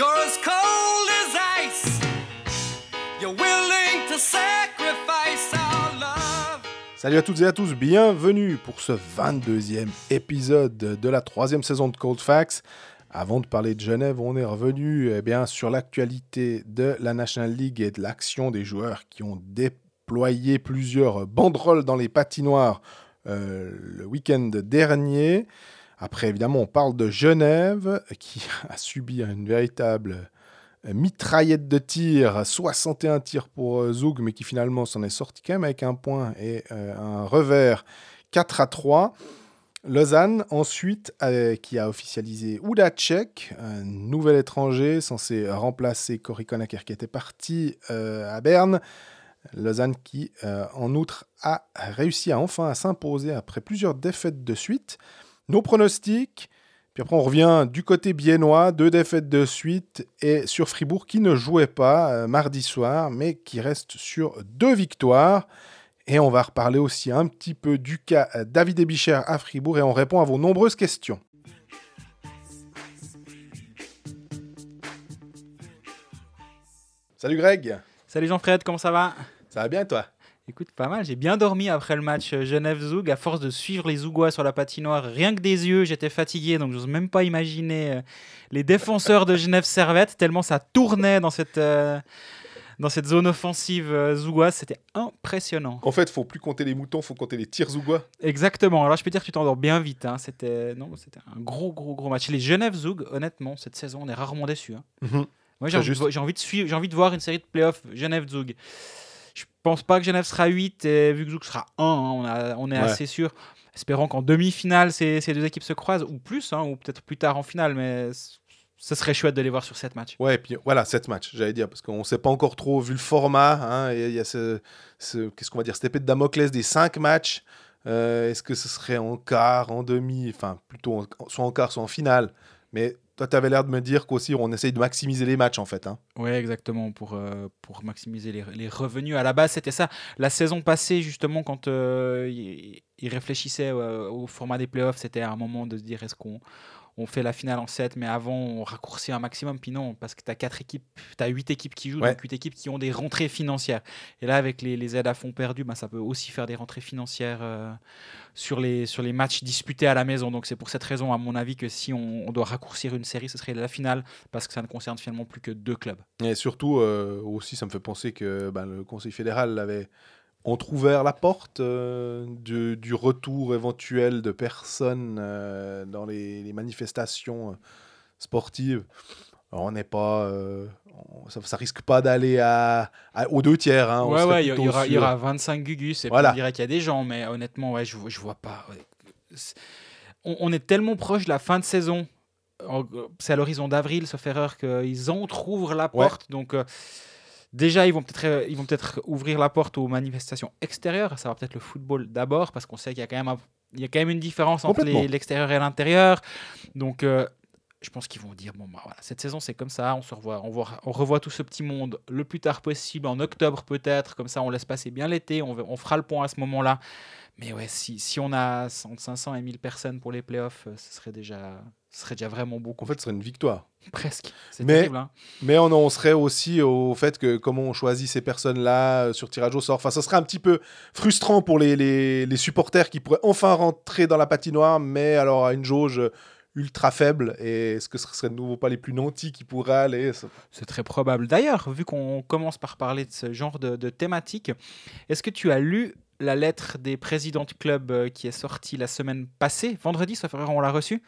You're as cold as ice. You're willing to sacrifice our love. Salut à toutes et à tous, bienvenue pour ce 22e épisode de la troisième saison de Cold Facts. Avant de parler de Genève, on est revenu eh bien, sur l'actualité de la National League et de l'action des joueurs qui ont déployé plusieurs banderoles dans les patinoires euh, le week-end dernier. Après, évidemment, on parle de Genève qui a subi une véritable euh, mitraillette de tirs, 61 tirs pour euh, Zug, mais qui finalement s'en est sorti quand même avec un point et un revers 4 à 3. Lausanne, ensuite, qui a officialisé Udacek, un nouvel étranger censé remplacer Cory Conacher qui était parti à Berne. Lausanne qui, euh, en outre, a réussi à enfin à s'imposer après plusieurs défaites de suite. Nos pronostics, puis après on revient du côté biennois, deux défaites de suite, et sur Fribourg qui ne jouait pas euh, mardi soir, mais qui reste sur deux victoires. Et on va reparler aussi un petit peu du cas euh, David Ebicher à Fribourg, et on répond à vos nombreuses questions. Salut Greg Salut Jean-Fred, comment ça va? Ça va bien toi? Écoute, pas mal. J'ai bien dormi après le match euh, Genève-Zoug. À force de suivre les Zougois sur la patinoire, rien que des yeux, j'étais fatigué. Donc, je n'ose même pas imaginer euh, les défenseurs de Genève-Servette, tellement ça tournait dans cette, euh, dans cette zone offensive Zougoise. C'était impressionnant. En fait, faut plus compter les moutons, faut compter les tirs Zougois. Exactement. Alors, je peux dire que tu t'endors bien vite. Hein. C'était non, c'était un gros, gros, gros match. Les Genève-Zoug, honnêtement, cette saison, on est rarement déçus. Hein. Mhm. Moi, j'ai envie, envie, de suivre, j'ai envie de voir une série de playoffs Genève-Zoug. Je pense pas que Genève sera 8 et vu que Zoug sera 1, hein, on, a, on, est assez sûr. Espérons qu'en demi-finale, ces, ces, deux équipes se croisent, ou plus, hein, ou peut-être plus tard en finale, mais ce serait chouette de les voir sur 7 matchs. Ouais, et puis voilà, 7 matchs, j'allais dire, parce qu'on ne sait pas encore trop, vu le format, hein, il y a ce, ce qu'est-ce qu'on va dire, cette épée de Damoclès des 5 matchs. Euh, est-ce que ce serait en quart, en demi, enfin plutôt soit en quart, soit en finale Mais toi, tu avais l'air de me dire qu'aussi, on essaye de maximiser les matchs, en fait. Hein. Oui, exactement, pour, euh, pour maximiser les, les, revenus. À la base, c'était ça. La saison passée, justement, quand euh, ils réfléchissaient euh, au format des playoffs, c'était un moment de se dire est-ce qu'on on fait la finale en 7, mais avant, on raccourcit un maximum. Puis non, parce que tu as 4 équipes, tu as 8 équipes qui jouent, donc 8 équipes qui ont des rentrées financières. Et là, avec les, les aides à fond perdus, bah, ça peut aussi faire des rentrées financières euh, sur, les, sur les matchs disputés à la maison. Donc c'est pour cette raison, à mon avis, que si on, doit raccourcir une série, ce serait la finale, parce que ça ne concerne finalement plus que deux clubs. Et surtout, euh, aussi, ça me fait penser que bah, le Conseil fédéral avait ouvert la porte euh, du, retour éventuel de personnes euh, dans les, manifestations euh, sportives. on n'est pas, ça, ça, risque pas d'aller à, aux deux tiers. Hein, ouais, ouais, il y, aura, y aura 25 gugus et voilà. on dirait qu'il y a des gens, mais honnêtement, ouais, je, je vois pas. On, est tellement proche de la fin de saison. C'est à l'horizon d'avril, sauf erreur, qu'ils entrouvrent la porte. Donc Déjà, ils vont peut-être euh, ils vont peut-être ouvrir la porte aux manifestations extérieures, ça va peut-être le football d'abord parce qu'on sait qu'il y a quand même il y a quand même une différence entre l'extérieur et l'intérieur. Donc euh, je pense qu'ils vont dire bon bah voilà, cette saison c'est comme ça, on se revoit, on, voit, on revoit tout ce petit monde le plus tard possible en octobre peut-être, comme ça on laisse passer bien l'été, on, on fera le point à ce moment-là. Mais ouais, si, si on a 500 et 1000 personnes pour les playoffs, euh, ce serait déjà ce serait déjà vraiment beaucoup. En fait, ce serait une victoire. Presque. C'est terrible. Hein. Mais on en serait aussi au fait que comment on choisit ces personnes-là euh, sur tirage au sort. Enfin, ça serait un petit peu frustrant pour les, les, les, supporters qui pourraient enfin rentrer dans la patinoire, mais alors à une jauge ultra faible. Et est-ce que ce serait de nouveau pas les plus nantis qui pourraient aller? C'est très probable. D'ailleurs, vu qu'on commence par parler de ce genre de, de thématique, est-ce que tu as lu la lettre des présidents du club euh, qui est sortie la semaine passée, vendredi, ça ferait on l'a reçue?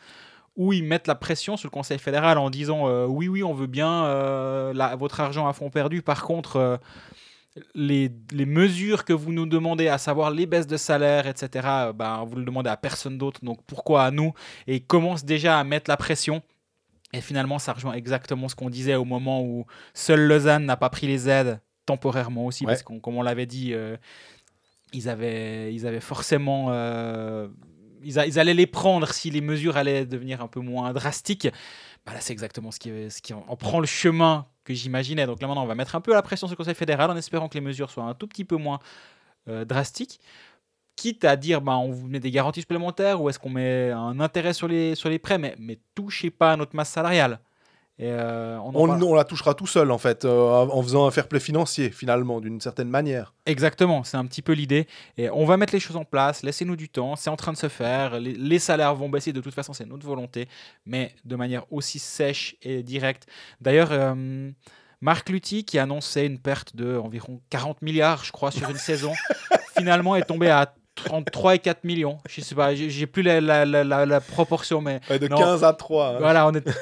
Où ils mettent la pression sur le Conseil fédéral en disant euh, oui, oui, on veut bien euh, votre argent à fond perdu. Par contre, euh, les, les, mesures que vous nous demandez, à savoir les baisses de salaire, etc., ben, vous le demandez à personne d'autre. Donc pourquoi à nous? Et ils commencent déjà à mettre la pression. Et finalement, ça rejoint exactement ce qu'on disait au moment où seul Lausanne n'a pas pris les aides temporairement aussi, parce qu'on, comme on l'avait dit, ils, avaient, ils avaient forcément ils, allaient les prendre si les mesures allaient devenir un peu moins drastiques. Bah là, c'est exactement ce qui, en, prend le chemin que j'imaginais. Donc là, maintenant, on va mettre un peu la pression sur le Conseil fédéral en espérant que les mesures soient un tout petit peu moins euh, drastiques. Quitte à dire, bah, on vous met des garanties supplémentaires ou est-ce qu'on met un intérêt sur les, sur les prêts, mais, mais touchez pas à notre masse salariale. Et, euh, on la touchera tout seul, en fait, euh, en faisant un fair play financier, finalement, d'une certaine manière. Exactement, c'est un petit peu l'idée. Et on va mettre les choses en place, laissez-nous du temps, c'est en train de se faire, les, les salaires vont baisser, de toute façon c'est notre volonté, mais de manière aussi sèche et directe. D'ailleurs, euh, Marc Lutti, qui annonçait une perte de environ 40 milliards, je crois, sur une saison, finalement est tombé à 33 et 4 millions. Je sais pas, j'ai plus la, la- la- la- la proportion, mais Ouais, de Non. 15 à 3. hein. voilà, on est...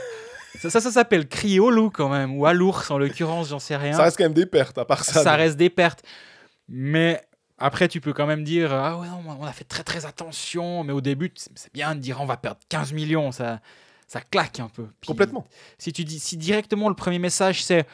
Ça, ça, ça s'appelle crier au loup quand même, ou à l'ours en l'occurrence, j'en sais rien Ça reste quand même des pertes, à part ça. ça reste des pertes. Mais après, tu peux quand même dire Ah ouais, non, on a fait très très attention. Mais au début, c'est c'est bien de dire On va perdre 15 millions. Ça, ça claque un peu. Puis, Complètement. Si tu dis si directement le premier message c'est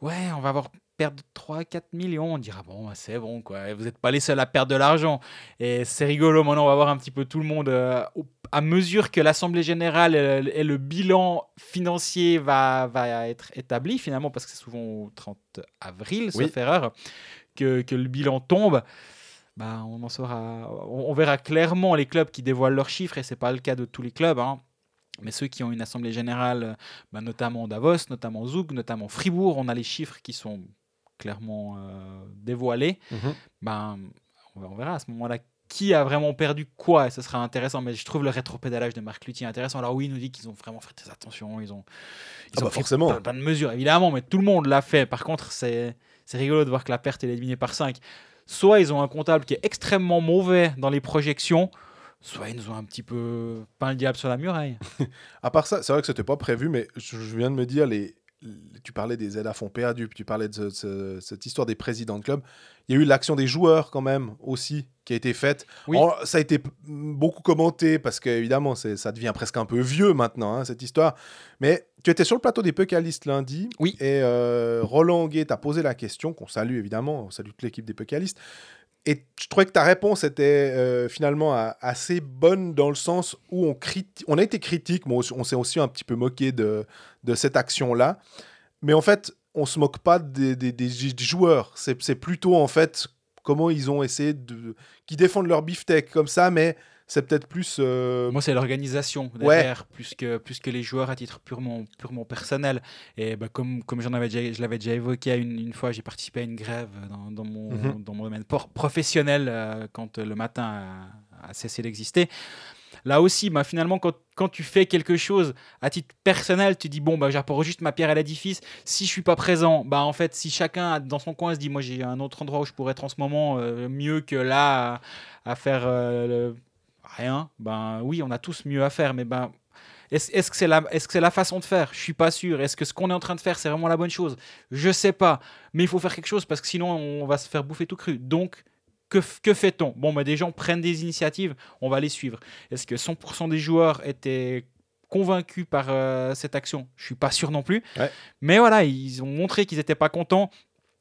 Ouais, on va avoir perdre 3-4 millions, on dira Bon, bah, c'est bon, quoi. Vous n'êtes pas les seuls à perdre de l'argent. Et c'est rigolo. Maintenant, on va voir un petit peu tout le monde. euh, à mesure que l'Assemblée générale et le bilan financier va, va être établi, finalement, parce que c'est souvent au 30 avril, Oui. sauf erreur, que, que le bilan tombe, bah, on en saura. On, on verra clairement les clubs qui dévoilent leurs chiffres, et c'est pas le cas de tous les clubs. hein. Mais ceux qui ont une assemblée générale, bah, notamment Davos, notamment Zug, notamment Fribourg, on a les chiffres qui sont clairement euh, dévoilés. Mhm. Ben, on verra- à ce moment-là qui a vraiment perdu quoi, et ce sera intéressant. Mais je trouve le rétropédalage de Marc Lutti intéressant. Alors oui, il nous dit qu'ils ont vraiment fait des attentions, ils ont, ils Ah ont bah pris forcément. plein, plein de mesures, évidemment, mais tout le monde l'a fait. Par contre, c'est rigolo de voir que la perte est éliminée par 5. Soit ils ont un comptable qui est extrêmement mauvais dans les projections, soit ils nous ont un petit peu peint le diable sur la muraille. À part ça, c'est vrai que c'était pas prévu, mais je, viens de me dire, les- tu parlais des aides à fonds perdus, puis tu parlais de ce- ce- cette histoire des présidents de club. Il y a eu l'action des joueurs quand même aussi qui a été faite. Oui. En- ça a été beaucoup commenté parce qu'évidemment, ça devient presque un peu vieux maintenant, hein, cette histoire. Mais tu étais sur le plateau des Puckalistes lundi. Oui. Et euh, Roland Guet t'a posé la question, qu'on salue évidemment, on salue toute l'équipe des Puckalistes. Et je trouvais que ta réponse était euh, finalement assez bonne dans le sens où on, on a été critique, mais on, s'est aussi un petit peu moqué de, de cette action-là. Mais en fait, on se moque pas des, des- des joueurs. C'est c'est plutôt en fait comment ils ont essayé de. qui défendent leur beefsteak comme ça, mais c'est peut-être plus. euh, Moi, c'est l'organisation derrière, plus, que, plus que les joueurs à titre purement, purement personnel. Et bah, comme, comme j'en avais déjà, je l'avais déjà évoqué une, une fois, j'ai participé à une grève dans, dans mon, Mhm. dans mon domaine professionnel euh, quand le matin a, a cessé d'exister. Là aussi, bah, finalement, quand, quand tu fais quelque chose à titre personnel, tu dis bon, bah, j'apporte juste ma pierre à l'édifice. Si je suis pas présent, bah, en fait, si chacun dans son coin se dit moi j'ai un autre endroit où je pourrais être en ce moment euh, mieux que là à, à faire euh, le- rien, ben oui, on a tous mieux à faire, mais ben est-ce que c'est la, que façon de faire? Je suis pas sûr. Est-ce que ce qu'on est en train de faire, c'est vraiment la bonne chose? Je sais pas. Mais il faut faire quelque chose parce que sinon, on va se faire bouffer tout cru. Donc, que, fait-on? Bon, ben, des gens prennent des initiatives, on va les suivre. Est-ce que 100% des joueurs étaient convaincus par euh, cette action? Je suis pas sûr non plus. Ouais. Mais voilà, ils ont montré qu'ils n'étaient pas contents.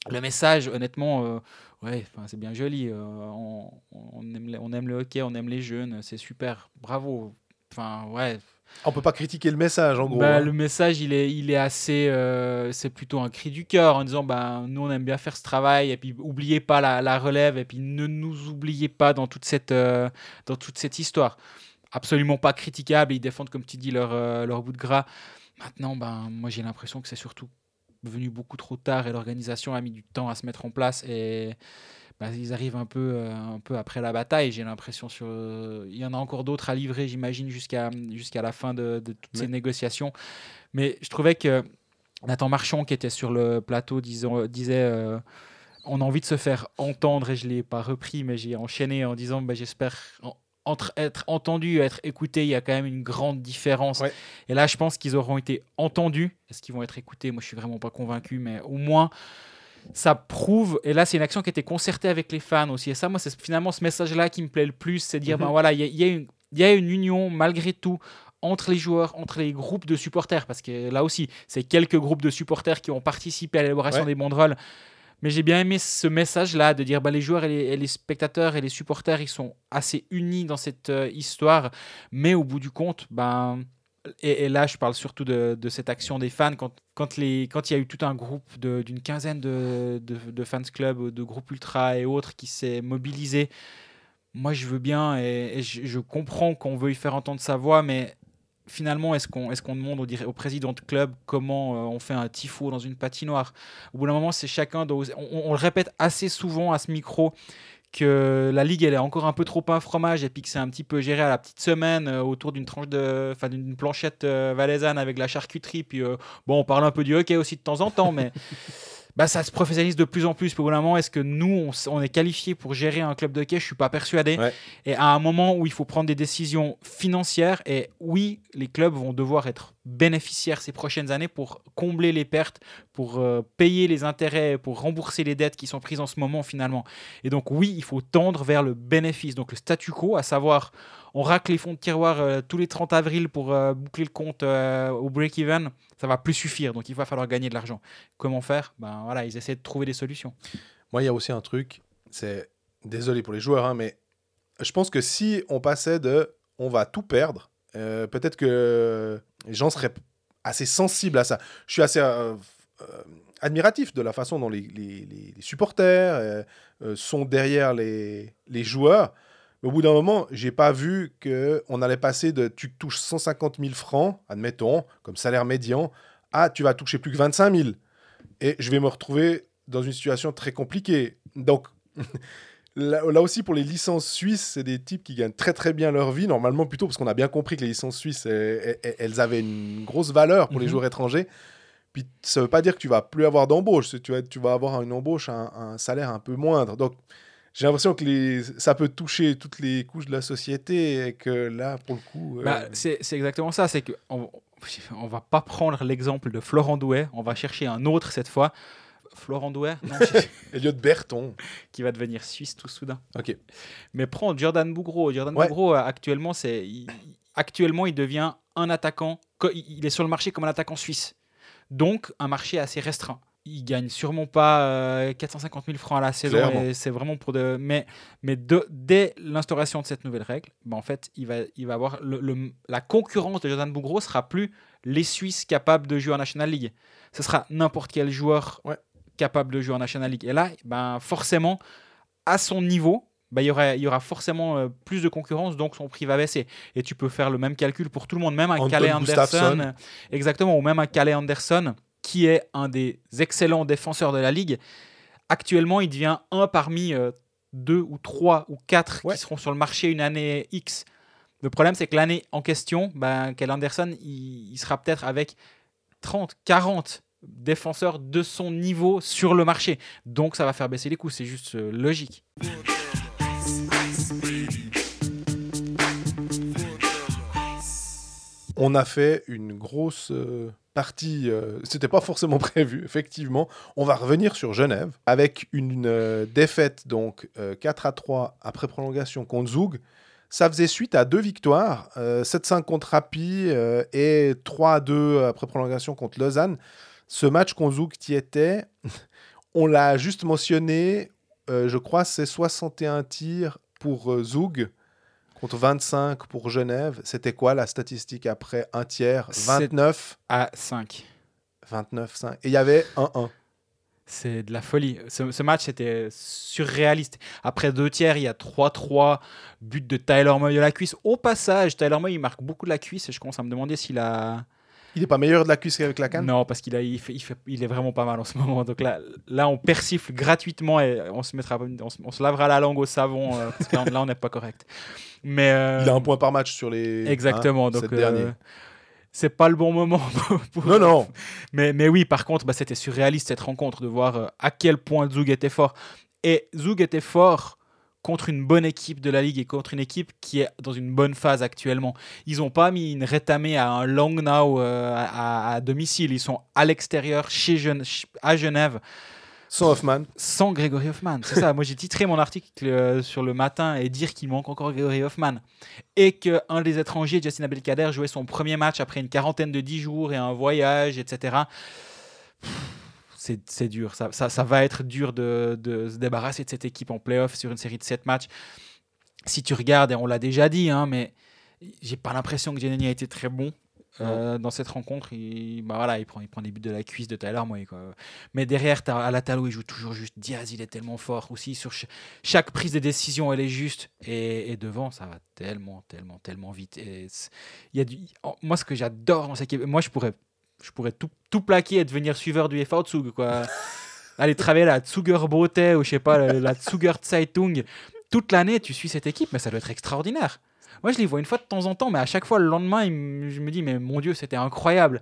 Le message, honnêtement, euh, ouais, c'est bien joli. euh, on, on aime, le- on aime le hockey, on aime les jeunes, c'est super. Bravo. Enfin, ouais, On peut pas critiquer le message en gros. bah, hein. Le message, il est, il est assez. euh, c'est plutôt un cri du cœur en disant bah, nous, on aime bien faire ce travail, et puis oubliez pas la, la relève, et puis ne nous oubliez pas dans toute cette, euh, dans toute cette histoire. Absolument pas critiquable, ils défendent, comme tu dis, leur, leur bout de gras. Maintenant, ben, moi, j'ai l'impression que c'est surtout venu beaucoup trop tard et l'organisation a mis du temps à se mettre en place et bah, ils arrivent un peu, euh, un peu après la bataille. J'ai l'impression sur, euh, il y en a encore d'autres à livrer, j'imagine, jusqu'à jusqu'à la fin de, de toutes ces négociations. Mais je trouvais que Nathan Marchand, qui était sur le plateau, disons- disait euh, on a envie de se faire entendre, et je ne l'ai pas repris, mais j'ai enchaîné en disant bah, j'espère entre être entendu et être écouté, il y a quand même une grande différence. Ouais. Et là, je pense qu'ils auront été entendus. Est-ce qu'ils vont être écoutés? Moi, je suis vraiment pas convaincu, mais au moins, ça prouve. Et là, c'est une action qui a été concertée avec les fans aussi. Et ça, moi, c'est finalement ce message-là qui me plaît le plus c'est dire Mhm. ben voilà, il y, y y a une union malgré tout entre les joueurs, entre les groupes de supporters, parce que là aussi, c'est quelques groupes de supporters qui ont participé à l'élaboration Ouais. des banderoles. Mais j'ai bien aimé ce message-là de dire bah, les joueurs et les, spectateurs et les supporters, ils sont assez unis dans cette euh, histoire. Mais au bout du compte, ben, et, là, je parle surtout de, cette action des fans. Quand, quand, les, quand il y a eu tout un groupe d'une quinzaine de, de, fans club, de groupes ultra et autres qui s'est mobilisé, moi je veux bien et, je, je comprends qu'on veuille faire entendre sa voix, mais finalement, est-ce qu'on est demande au, président de club comment euh, on fait un tifo dans une patinoire? Au bout d'un moment, c'est chacun. on, le répète assez souvent à ce micro que la ligue elle est encore un peu trop un fromage et puis que c'est un petit peu géré à la petite semaine euh, autour d'une tranche de enfin d'une planchette euh, valaisanne avec la charcuterie puis bon on parle un peu du hockey aussi de temps en temps mais bah, ça se professionnalise de plus en plus. Bout d'un moment, est-ce que nous, on, est qualifié pour gérer un club de hockey? Je suis pas persuadé. Ouais. Et à un moment où il faut prendre des décisions financières, et oui, les clubs vont devoir être bénéficiaires ces prochaines années pour combler les pertes, pour euh, payer les intérêts, pour rembourser les dettes qui sont prises en ce moment finalement. Et donc oui, il faut tendre vers le bénéfice. Donc le statu quo, à savoir, on racle les fonds de tiroir euh, tous les 30 avril pour euh, boucler le compte euh, au break-even, ça va plus suffire. Donc il va falloir gagner de l'argent. Comment faire? Ben voilà, ils essaient de trouver des solutions. Moi, il y a aussi un truc, c'est désolé pour les joueurs, hein, mais je pense que si on passait de on va tout perdre, peut-être que les gens seraient assez sensibles à ça. Je suis assez admiratif de la façon dont les, les- supporters sont derrière les, les joueurs. Mais au bout d'un moment, j'ai pas vu que on allait passer de tu touches 150 000 francs, admettons, comme salaire médian, à tu vas toucher plus que 25 000. Et je vais me retrouver dans une situation très compliquée. Donc, là, là aussi, pour les licences suisses, c'est des types qui gagnent très très bien leur vie, normalement plutôt, parce qu'on a bien compris que les licences suisses, elles, avaient une grosse valeur pour les Mhm. joueurs étrangers. Puis ça veut pas dire que tu vas plus avoir d'embauche, tu vas, tu vas avoir une embauche, un, un salaire un peu moindre. Donc, j'ai l'impression que les, ça peut toucher toutes les couches de la société et que là, pour le coup... euh, Bah, c'est c'est exactement ça. C'est que on, on va pas prendre l'exemple de Florent Douet. On va chercher un autre cette fois. Florent Douet, non, Elliot Berton. qui va devenir suisse tout soudain. Ok. Mais prends Jordan Bougro. Jordan Ouais. Bougro, euh, actuellement, c'est il- actuellement, il devient un attaquant. Il est sur le marché comme un attaquant suisse. Donc, un marché assez restreint. Il gagne sûrement pas euh, 450 000 francs à la saison. C'est vraiment pour de. Mais, mais de- dès l'instauration de cette nouvelle règle, ben, en fait, il va, il va avoir le- le- la concurrence de Jordan Bougro sera plus les Suisses capables de jouer en National League. Ce sera n'importe quel joueur Ouais. capable de jouer en National League. Et là, ben, forcément, à son niveau, bah, il, y aura, il y aura forcément euh, plus de concurrence, donc son prix va baisser. Et tu peux faire le même calcul pour tout le monde, même un Calais Anderson. Euh, Exactement, ou même un Calais Anderson, qui est un des excellents défenseurs de la Ligue. Actuellement, il devient un parmi euh, deux ou trois ou quatre Ouais. qui seront sur le marché une année X. Le problème, c'est que l'année en question, ben, Calais Anderson, il, il sera peut-être avec 30, 40 défenseurs de son niveau sur le marché. Donc, ça va faire baisser les coûts. C'est juste euh, logique. On a fait une grosse euh, partie, euh, c'était pas forcément prévu, effectivement. On va revenir sur Genève avec une euh, défaite donc euh, 4 à 3 après prolongation contre Zug. Ça faisait suite à deux victoires, euh, 7-5 contre Rapi euh, et 3 à 2 après prolongation contre Lausanne. Ce match contre Zug qui était, on l'a juste mentionné, euh, je crois c'est 61 tirs pour euh, Zug contre 25 pour Genève. C'était quoi la statistique après un tiers? C'est- 29, À 5. 29, 5. Et il y avait 1-1. C'est de la folie. Ce, ce match était surréaliste. Après deux tiers, il y a 3-3, but de Tyler Moy de la cuisse. Au passage, Tyler Moy, il marque beaucoup de la cuisse et je commence à me demander s'il a. Il n'est pas meilleur de la cuisse qu'avec la canne? Non, parce qu'il a, il fait, il fait- il est vraiment pas mal en ce moment. Donc là, là on persifle gratuitement et on se, mettra, on se, on se lavera la langue au savon euh, parce que là, on n'est pas correct. Mais euh, Il a un point par match sur les. exactement. hein, donc euh, c'est pas le bon moment. pour- Non, non. mais, mais oui, par contre, bah, c'était surréaliste cette rencontre de voir à quel point Zug était fort. Et Zug était fort contre une bonne équipe de la Ligue et contre une équipe qui est dans une bonne phase actuellement. Ils n'ont pas mis une rétamée à un Langnau euh, à, à domicile. Ils sont à l'extérieur, chez Gen- à Genève, Sans Hoffman. sans Grégory Hoffman. C'est ça. Moi, j'ai titré mon article euh, sur le matin et dire qu'il manque encore Grégory Hoffman. Et qu'un des étrangers, Justin Abdelkader, jouait son premier match après une quarantaine de 10 jours et un voyage, etc. c'est dur. Ça, ça, ça va être dur de, de se débarrasser de cette équipe en playoff sur une série de 7 matchs. Si tu regardes, et on l'a déjà dit, hein, mais j'ai pas l'impression que Jenny a été très bon. Euh, dans cette rencontre, il, bah voilà, il, prend, il prend des buts de la cuisse de Tyler Moy. Quoi. Mais derrière, as, à la Talo, il joue toujours juste. Diaz, il est tellement fort aussi. Sur chaque prise de décision, elle est juste. Et, devant, ça va tellement, tellement, tellement vite. Et y a du, moi, ce que j'adore dans cette équipe, moi, je pourrais, je pourrais tout, tout plaquer et devenir suiveur du FA Tsug. Quoi. Aller travailler la Tsuger Brote ou je sais pas, la, la Tsuger Zeitung. Toute l'année, tu suis cette équipe, mais ça doit être extraordinaire. Moi, je les vois une fois de temps en temps, mais à chaque fois, le lendemain, je me dis, mais mon Dieu, c'était incroyable.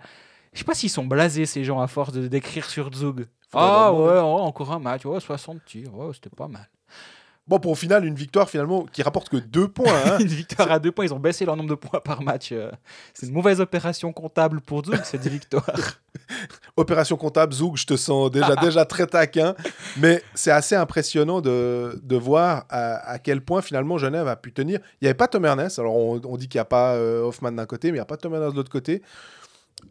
Je sais pas s'ils sont blasés, ces gens, à force de d'écrire sur Zug. Ah ouais, encore un match, 60 tirs, c'était pas mal. Bon, pour au final, une victoire finalement qui rapporte que deux points. Hein. une victoire à deux points, ils ont baissé leur nombre de points par match. Euh. C'est une mauvaise opération comptable pour Zoug, cette victoire. opération comptable, Zoug, je te sens déjà, déjà très taquin. Mais c'est assez impressionnant de, de voir à, quel point finalement Genève a pu tenir. Il n'y avait pas Tom Ernest. Alors on, dit qu'il n'y a pas euh, Hoffman d'un côté, mais il n'y a pas Tom Ernest de l'autre côté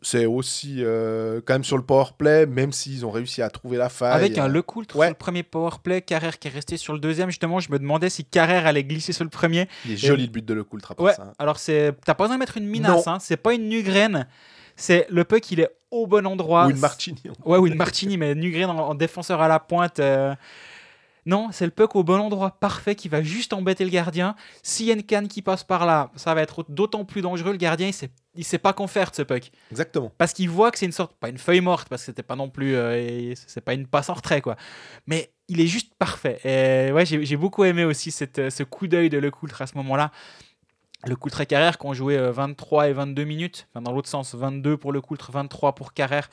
c'est aussi euh, quand même sur le power play, même s'ils ont réussi à trouver la faille. Avec un Le Coultre sur le premier power play, Carrère qui est resté sur le deuxième. Justement, je me demandais si Carrère allait glisser sur le premier. Il est joli le but de Le Coultre après ça. Hein. Alors, c'est... t'as pas besoin de mettre une minace, hein. c'est pas une Nugraine. C'est le puck, il est au bon endroit. Ou une Martini. Ouais, ou une Martini, mais Nugraine en, défenseur à la pointe. Euh, non, c'est le puck au bon endroit parfait qui va juste embêter le gardien. S'il y a une canne qui passe par là, ça va être d'autant plus dangereux. Le gardien, il sait, il sait pas qu'en faire de ce puck. Exactement. Parce qu'il voit que c'est une sorte, pas une feuille morte, parce que c'était pas non plus, euh, c'est pas une passe en retrait, quoi. Mais il est juste parfait. Et ouais, j'ai beaucoup aimé aussi cette, ce coup d'œil de Le Coultre à ce moment-là. Le Coultre et Carrère qui ont joué 23 euh, et 22 minutes, enfin dans l'autre sens, 22 pour Le Coultre, 23 pour Carrère.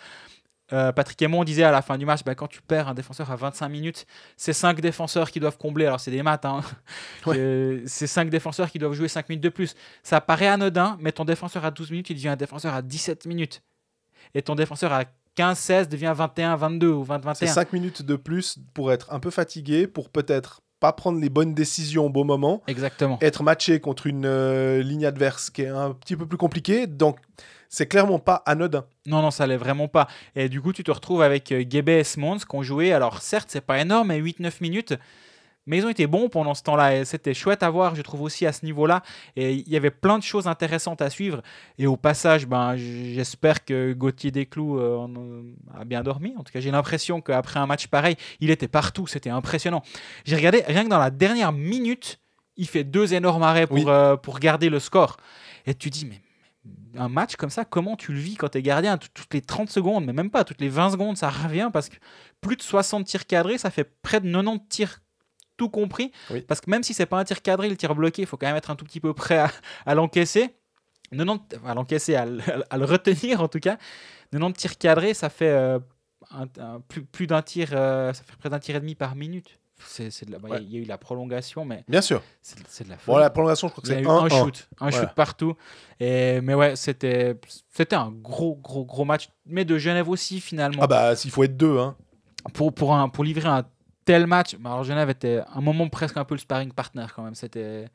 Euh, Patrick Aymon disait à la fin du match, bah, quand tu perds un défenseur à 25 minutes, c'est 5 défenseurs qui doivent combler. Alors c'est des maths, hein. c'est 5 défenseurs qui doivent jouer 5 minutes de plus. Ça paraît anodin, mais ton défenseur à 12 minutes, il devient un défenseur à 17 minutes. Et ton défenseur à 15-16 devient 21-22 ou 20-21. C'est 5 minutes de plus pour être un peu fatigué, pour peut-être pas prendre les bonnes décisions au bon moment. Exactement. Être matché contre une euh, ligne adverse qui est un petit peu plus compliquée. Donc c'est clairement pas anodin. Non, non, ça l'est vraiment pas. Et du coup, tu te retrouves avec euh, Gebe et Smons qui ont joué. Alors, certes, c'est pas énorme, mais 8-9 minutes. Mais ils ont été bons pendant ce temps-là. Et c'était chouette à voir, je trouve aussi à ce niveau-là. Et il y avait plein de choses intéressantes à suivre. Et au passage, ben, j'espère que Gauthier Desclous euh, a bien dormi. En tout cas, j'ai l'impression qu'après un match pareil, il était partout. C'était impressionnant. J'ai regardé, rien que dans la dernière minute, il fait deux énormes arrêts pour, euh, pour garder le score. Et tu dis, mais un match comme ça, comment tu le vis quand tu es gardien Toutes les 30 secondes, mais même pas, toutes les 20 secondes, ça revient parce que plus de 60 tirs cadrés, ça fait près de 90 tirs tout compris. Parce que même si c'est pas un tir cadré, le tir bloqué, il faut quand même être un tout petit peu prêt à, l'encaisser. 90, à l'encaisser, à, le retenir en tout cas. 90 tirs cadrés, ça fait euh, plus, d'un tir, euh, ça fait près d'un tir et demi par minute. C'est, de la... Il y a eu la prolongation, mais. Bien sûr. C'est, de la Bon, la prolongation, je crois que c'est un, un, shoot. Un shoot partout. Et, mais ouais, c'était, c'était un gros, gros, gros match. Mais de Genève aussi, finalement. Ah bah, s'il faut être deux. Hein. Pour, pour, un, pour livrer un tel match. Alors, Genève était un moment presque un peu le sparring partner quand même. C'était.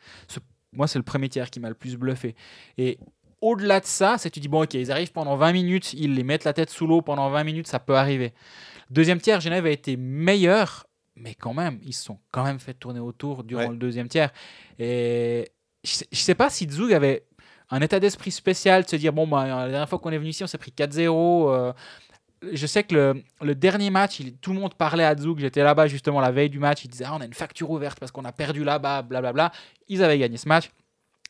Moi, c'est le premier tiers qui m'a le plus bluffé. Et au-delà de ça, c'est tu dis, bon, ok, ils arrivent pendant 20 minutes, ils les mettent la tête sous l'eau pendant 20 minutes, ça peut arriver. Deuxième tiers, Genève a été meilleur mais quand même, ils se sont quand même fait tourner autour durant le deuxième tiers. Et je ne sais pas si Zug avait un état d'esprit spécial de se dire bon, bah, la dernière fois qu'on est venu ici, on s'est pris 4-0. Euh. Je sais que le, le dernier match, il, tout le monde parlait à Zug. J'étais là-bas justement la veille du match. Ils disaient ah, on a une facture ouverte parce qu'on a perdu là-bas, blablabla. Ils avaient gagné ce match.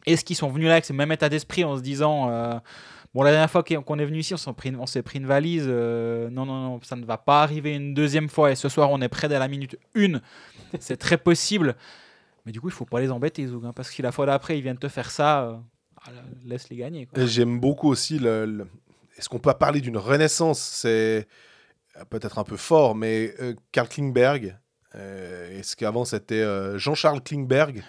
Est-ce qu'ils sont venus là avec ce même état d'esprit en se disant. Euh, Bon, la dernière fois qu'on est venu ici, on s'est pris, pris, une valise. Euh, non, non, non, ça ne va pas arriver une deuxième fois. Et ce soir, on est près de la minute 1. C'est très possible. Mais du coup, il faut pas les embêter, Zoug. Hein, parce que si la fois d'après, ils viennent te faire ça, euh, ah, laisse-les gagner. J'aime beaucoup aussi le. Est-ce qu'on peut parler d'une renaissance? C'est peut-être un peu fort, mais euh, Karl Klingberg. Est-ce qu'avant, c'était Jean-Charles Klingberg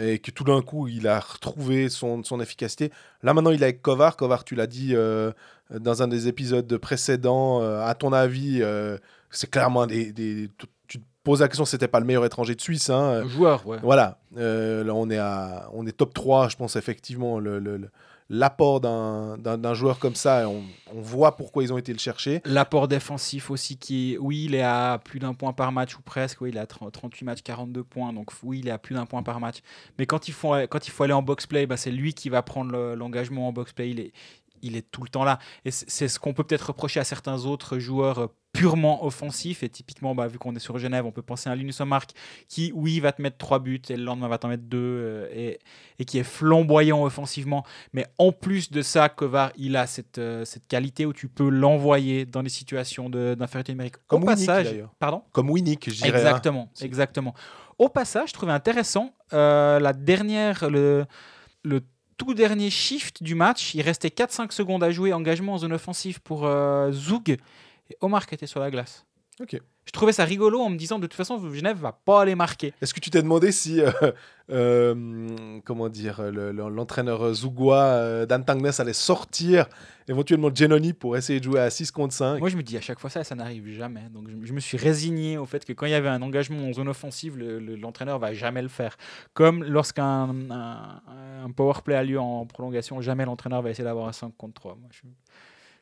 et que tout d'un coup il a retrouvé son, son, efficacité? Là maintenant il est avec Kovar. Kovar, tu l'as dit euh, dans un des épisodes précédents. Euh, à ton avis, euh, c'est clairement des, des, tu te poses la question, c'était pas le meilleur étranger de Suisse. Hein. joueur, ouais. Voilà. là on est à, on est top 3, je pense effectivement le, le l'apport d'un joueur comme ça, on, on, voit pourquoi ils ont été le chercher. L'apport défensif aussi, qui oui, il est à plus d'un point par match ou presque, oui, il a 38 matchs, 42 points, donc oui, il est à plus d'un point par match. Mais quand il faut, quand aller en box-play, bah, c'est lui qui va prendre l'engagement en box-play. Il est, il est tout le temps là. Et c'est ce qu'on peut peut-être reprocher à certains autres joueurs euh, purement offensifs. Et typiquement, bah, vu qu'on est sur Genève, on peut penser à Linus Omark qui, oui, va te mettre trois buts et le lendemain va t'en mettre deux euh, et, et qui est flamboyant offensivement. Mais en plus de ça, Kovar, il a cette, euh, cette qualité où tu peux l'envoyer dans des situations de- d'infériorité numérique. Comme Au Winnick, passage, pardon Comme Winnick, je dirais. hein. Exactement, exactement. Au passage, je trouvais intéressant euh, la dernière, le, le tout dernier shift du match. Il restait 4-5 secondes à jouer, engagement en zone offensive pour euh, Zoug et Omar qui était sur la glace. Ok. Je trouvais ça rigolo en me disant de toute façon Genève va pas aller marquer. Est-ce que tu t'es demandé si, euh, euh, comment dire, le- le- l'entraîneur Zougoua, euh, Dan Tangnes, allait sortir éventuellement Genoni pour essayer de jouer à 6 contre 5 Moi je me dis à chaque fois ça, ça n'arrive jamais. Donc je, je me suis résigné au fait que quand il y avait un engagement en zone offensive, le- le- l'entraîneur va jamais le faire. Comme lorsqu'un un, un power play a lieu en prolongation, jamais l'entraîneur va essayer d'avoir un 5 contre 3. Moi, je,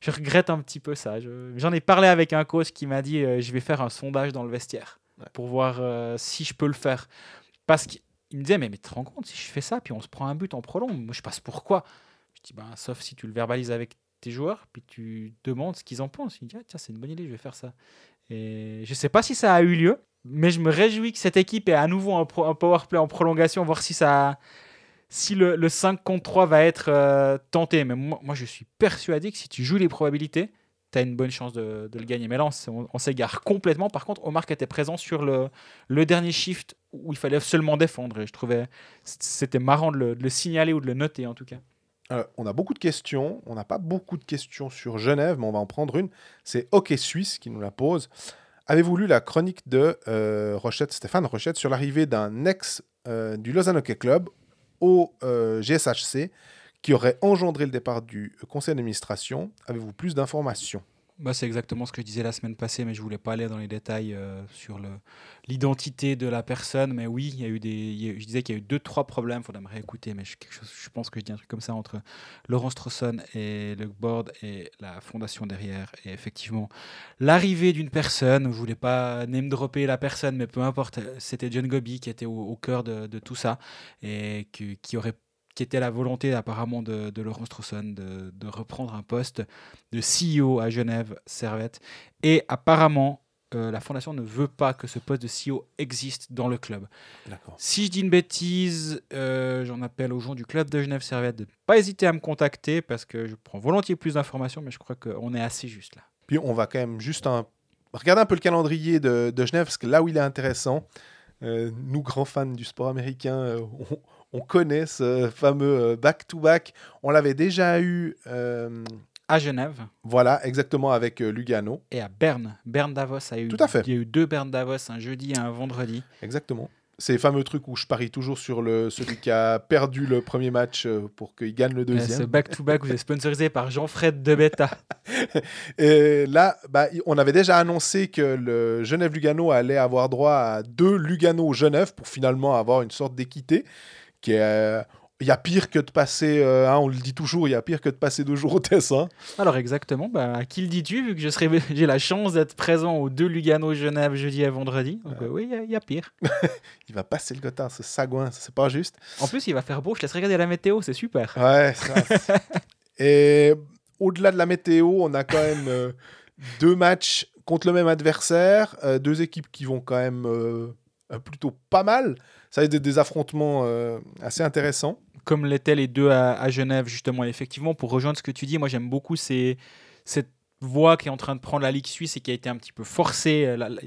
je regrette un petit peu ça. Je- J'en ai parlé avec un coach qui m'a dit euh, je vais faire un sondage dans le vestiaire Ouais. pour voir euh, si je peux le faire. Parce qu'il me disait mais, mais tu te rends compte si je fais ça puis on se prend un but en prolong, moi je passe pourquoi Je dis ben sauf si tu le verbalises avec tes joueurs puis tu demandes ce qu'ils en pensent. Il dit ah, tiens c'est une bonne idée je vais faire ça. Et je sais pas si ça a eu lieu, mais je me réjouis que cette équipe ait à nouveau un, pro- un power play en prolongation, voir si ça si le, le 5 contre 3 va être euh, tenté. Mais moi, je suis persuadé que si tu joues les probabilités, tu as une bonne chance de, le gagner. Mais là, on, s'égare complètement. Par contre, Omar était présent sur le, dernier shift où il fallait seulement défendre. Et je trouvais c'était marrant de le, signaler ou de le noter en tout cas. Euh, on a beaucoup de questions. On n'a pas beaucoup de questions sur Genève, mais on va en prendre une. C'est Hockey Suisse qui nous la pose. Avez-vous lu la chronique de euh, Stéphane Rochette, sur l'arrivée d'un ex du Lausanne Hockey Club au euh, GSHC qui aurait engendré le départ du conseil d'administration. Avez-vous plus d'informations? Bah, c'est exactement ce que je disais la semaine passée, mais je voulais pas aller dans les détails euh, sur l'identité de la personne. Mais oui, il y a eu des, je disais qu'il y a eu deux, trois problèmes. Il faudrait me réécouter, mais je, pense que je dis un truc comme ça entre Laurent Strosson et le board et la fondation derrière. Et effectivement, l'arrivée d'une personne, je voulais pas name dropper la personne, mais peu importe, c'était John Gobi qui était au, au cœur de, de tout ça et que- qui aurait qui était la volonté apparemment de, de Laurent Strosson de, de reprendre un poste de CEO à Genève, Servette. Et apparemment, euh, la fondation ne veut pas que ce poste de CEO existe dans le club. Si je dis une bêtise, euh, j'en appelle aux gens du club de Genève Servette de ne pas hésiter à me contacter parce que je prends volontiers plus d'informations, mais je crois qu'on est assez juste là. Puis on va quand même juste un... regarder un peu le calendrier de, de Genève, parce que là où il est intéressant, euh, nous grands fans du sport américain, euh, on, on connaît ce fameux euh, back-to-back. On l'avait déjà eu, euh, À Genève voilà, exactement avec euh, Lugano. et à Berne. Berne Davos a eu. Tout à fait. Il y a eu deux Berne Davos, un jeudi et un vendredi. Exactement. Ces fameux trucs où je parie toujours sur le, celui qui a perdu le premier match euh, pour qu'il gagne le Euh, Ce deuxième. back-to-back vous est sponsorisé par Jean-Fred de Beta. Et là, bah, on avait déjà annoncé que le Genève-Lugano allait avoir droit à deux Lugano-Genève pour finalement avoir une sorte d'équité. Qui est, euh, Il y a pire que de passer, euh, hein, on le dit toujours, il y a pire que de passer deux jours au Tessin. Alors exactement, bah, à qui le dis-tu vu que je serai, j'ai la chance d'être présent aux deux Lugano Genève jeudi et vendredi. Donc euh, oui, il y a- il y, a pire. Il va passer le Gotthard, ce sagouin, c'est pas juste. En plus, il va faire beau. Je laisse regarder la météo, c'est super. Ouais, ça, Et au-delà de la météo, on a quand même deux matchs contre le même adversaire, deux équipes qui vont quand même plutôt pas mal. Ça va être des, affrontements euh, assez intéressants. Comme l'étaient les deux à, Genève justement. Effectivement, pour rejoindre ce que tu dis, moi j'aime beaucoup cette voie qui est en train de prendre la Ligue suisse et qui a été un petit peu forcée. Euh, La, la-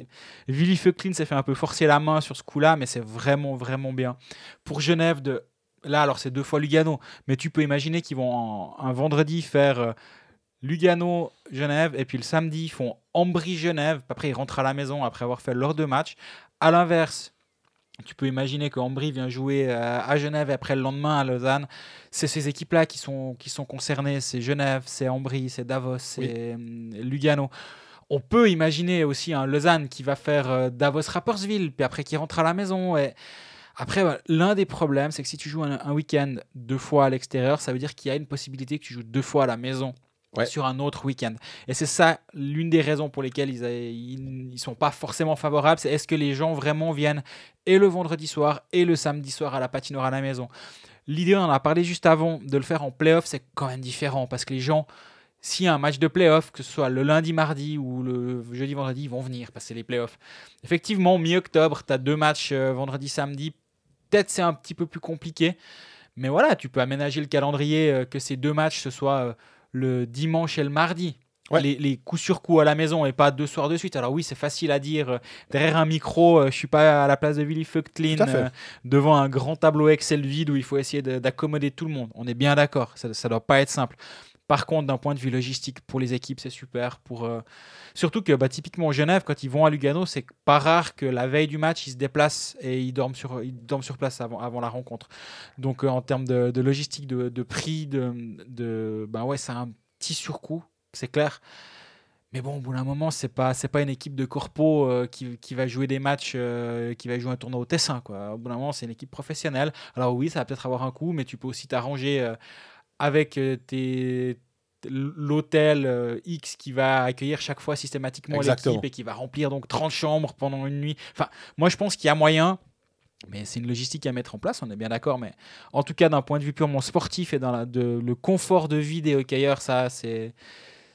Willy Feucklin s'est fait un peu forcer la main sur ce coup-là, mais c'est vraiment, vraiment bien. Pour Genève, là, alors c'est deux fois Lugano, mais tu peux imaginer qu'ils vont un vendredi faire euh, Lugano, Genève, et puis le samedi, ils font Ambry-Genève. Après, ils rentrent à la maison après avoir fait leurs deux matchs. À l'inverse, tu peux imaginer que Ambry vient jouer euh, à Genève et après le lendemain à Lausanne. C'est ces équipes-là qui sont, qui sont concernées. C'est Genève, c'est Ambry, c'est Davos, c'est hum, Lugano. On peut imaginer aussi un Lausanne qui va faire euh, Davos-Rapperswil, puis après qui rentre à la maison. Et... Après, voilà, l'un des problèmes, c'est que si tu joues un, un week-end deux fois à l'extérieur, ça veut dire qu'il y a une possibilité que tu joues deux fois à la maison. Sur un autre week-end. Et c'est ça l'une des raisons pour lesquelles ils, a- ils, ils sont pas forcément favorables. C'est est-ce que les gens vraiment viennent et le vendredi soir et le samedi soir à la patinoire à la maison. l'idée, on en a parlé juste avant, de le faire en playoff, c'est quand même différent parce que les gens, s'il y a un match de playoff, que ce soit le lundi, mardi ou le jeudi, vendredi, ils vont venir c'est les playoffs. Effectivement, mi-octobre, tu as deux matchs euh, vendredi, samedi. Peut-être c'est un petit peu plus compliqué. Mais voilà, tu peux aménager le calendrier euh, que ces deux matchs, ce soit euh, le dimanche et le mardi. Ouais. Les, les coups sur coups à la maison et pas deux soirs de suite. Alors oui, c'est facile à dire. euh, Derrière un micro, euh, je suis pas à la place de Willy fait. euh, devant un grand tableau Excel vide où il faut essayer de- d'accommoder tout le monde. On est bien d'accord. Ça, ça doit pas être simple. Par contre, d'un point de vue logistique pour les équipes, c'est super. Pour, euh, Surtout que bah, typiquement Genève, quand ils vont à Lugano, c'est pas rare que la veille du match, ils se déplacent et ils dorment sur, ils dorment sur place avant, avant la rencontre. Donc euh, en termes de, logistique, de, prix, de, de ben ouais, c'est un petit surcoût, c'est clair. Mais bon, au bout d'un moment, c'est pas pas une équipe de corpo euh, qui, qui va jouer des matchs, qui va jouer un tournoi au Tessin. Quoi. Au bout d'un moment, c'est une équipe professionnelle. Alors oui, ça va peut-être avoir un coût, mais tu peux aussi t'arranger avec euh, tes l'hôtel euh, X qui va accueillir chaque fois systématiquement l'équipe et qui va remplir donc 30 chambres pendant une nuit. Enfin, moi je pense qu'il y a moyen, mais c'est une logistique à mettre en place, on est bien d'accord. Mais en tout cas, d'un point de vue purement sportif et dans la- de, le confort de vie des hockeyeurs, ça c'est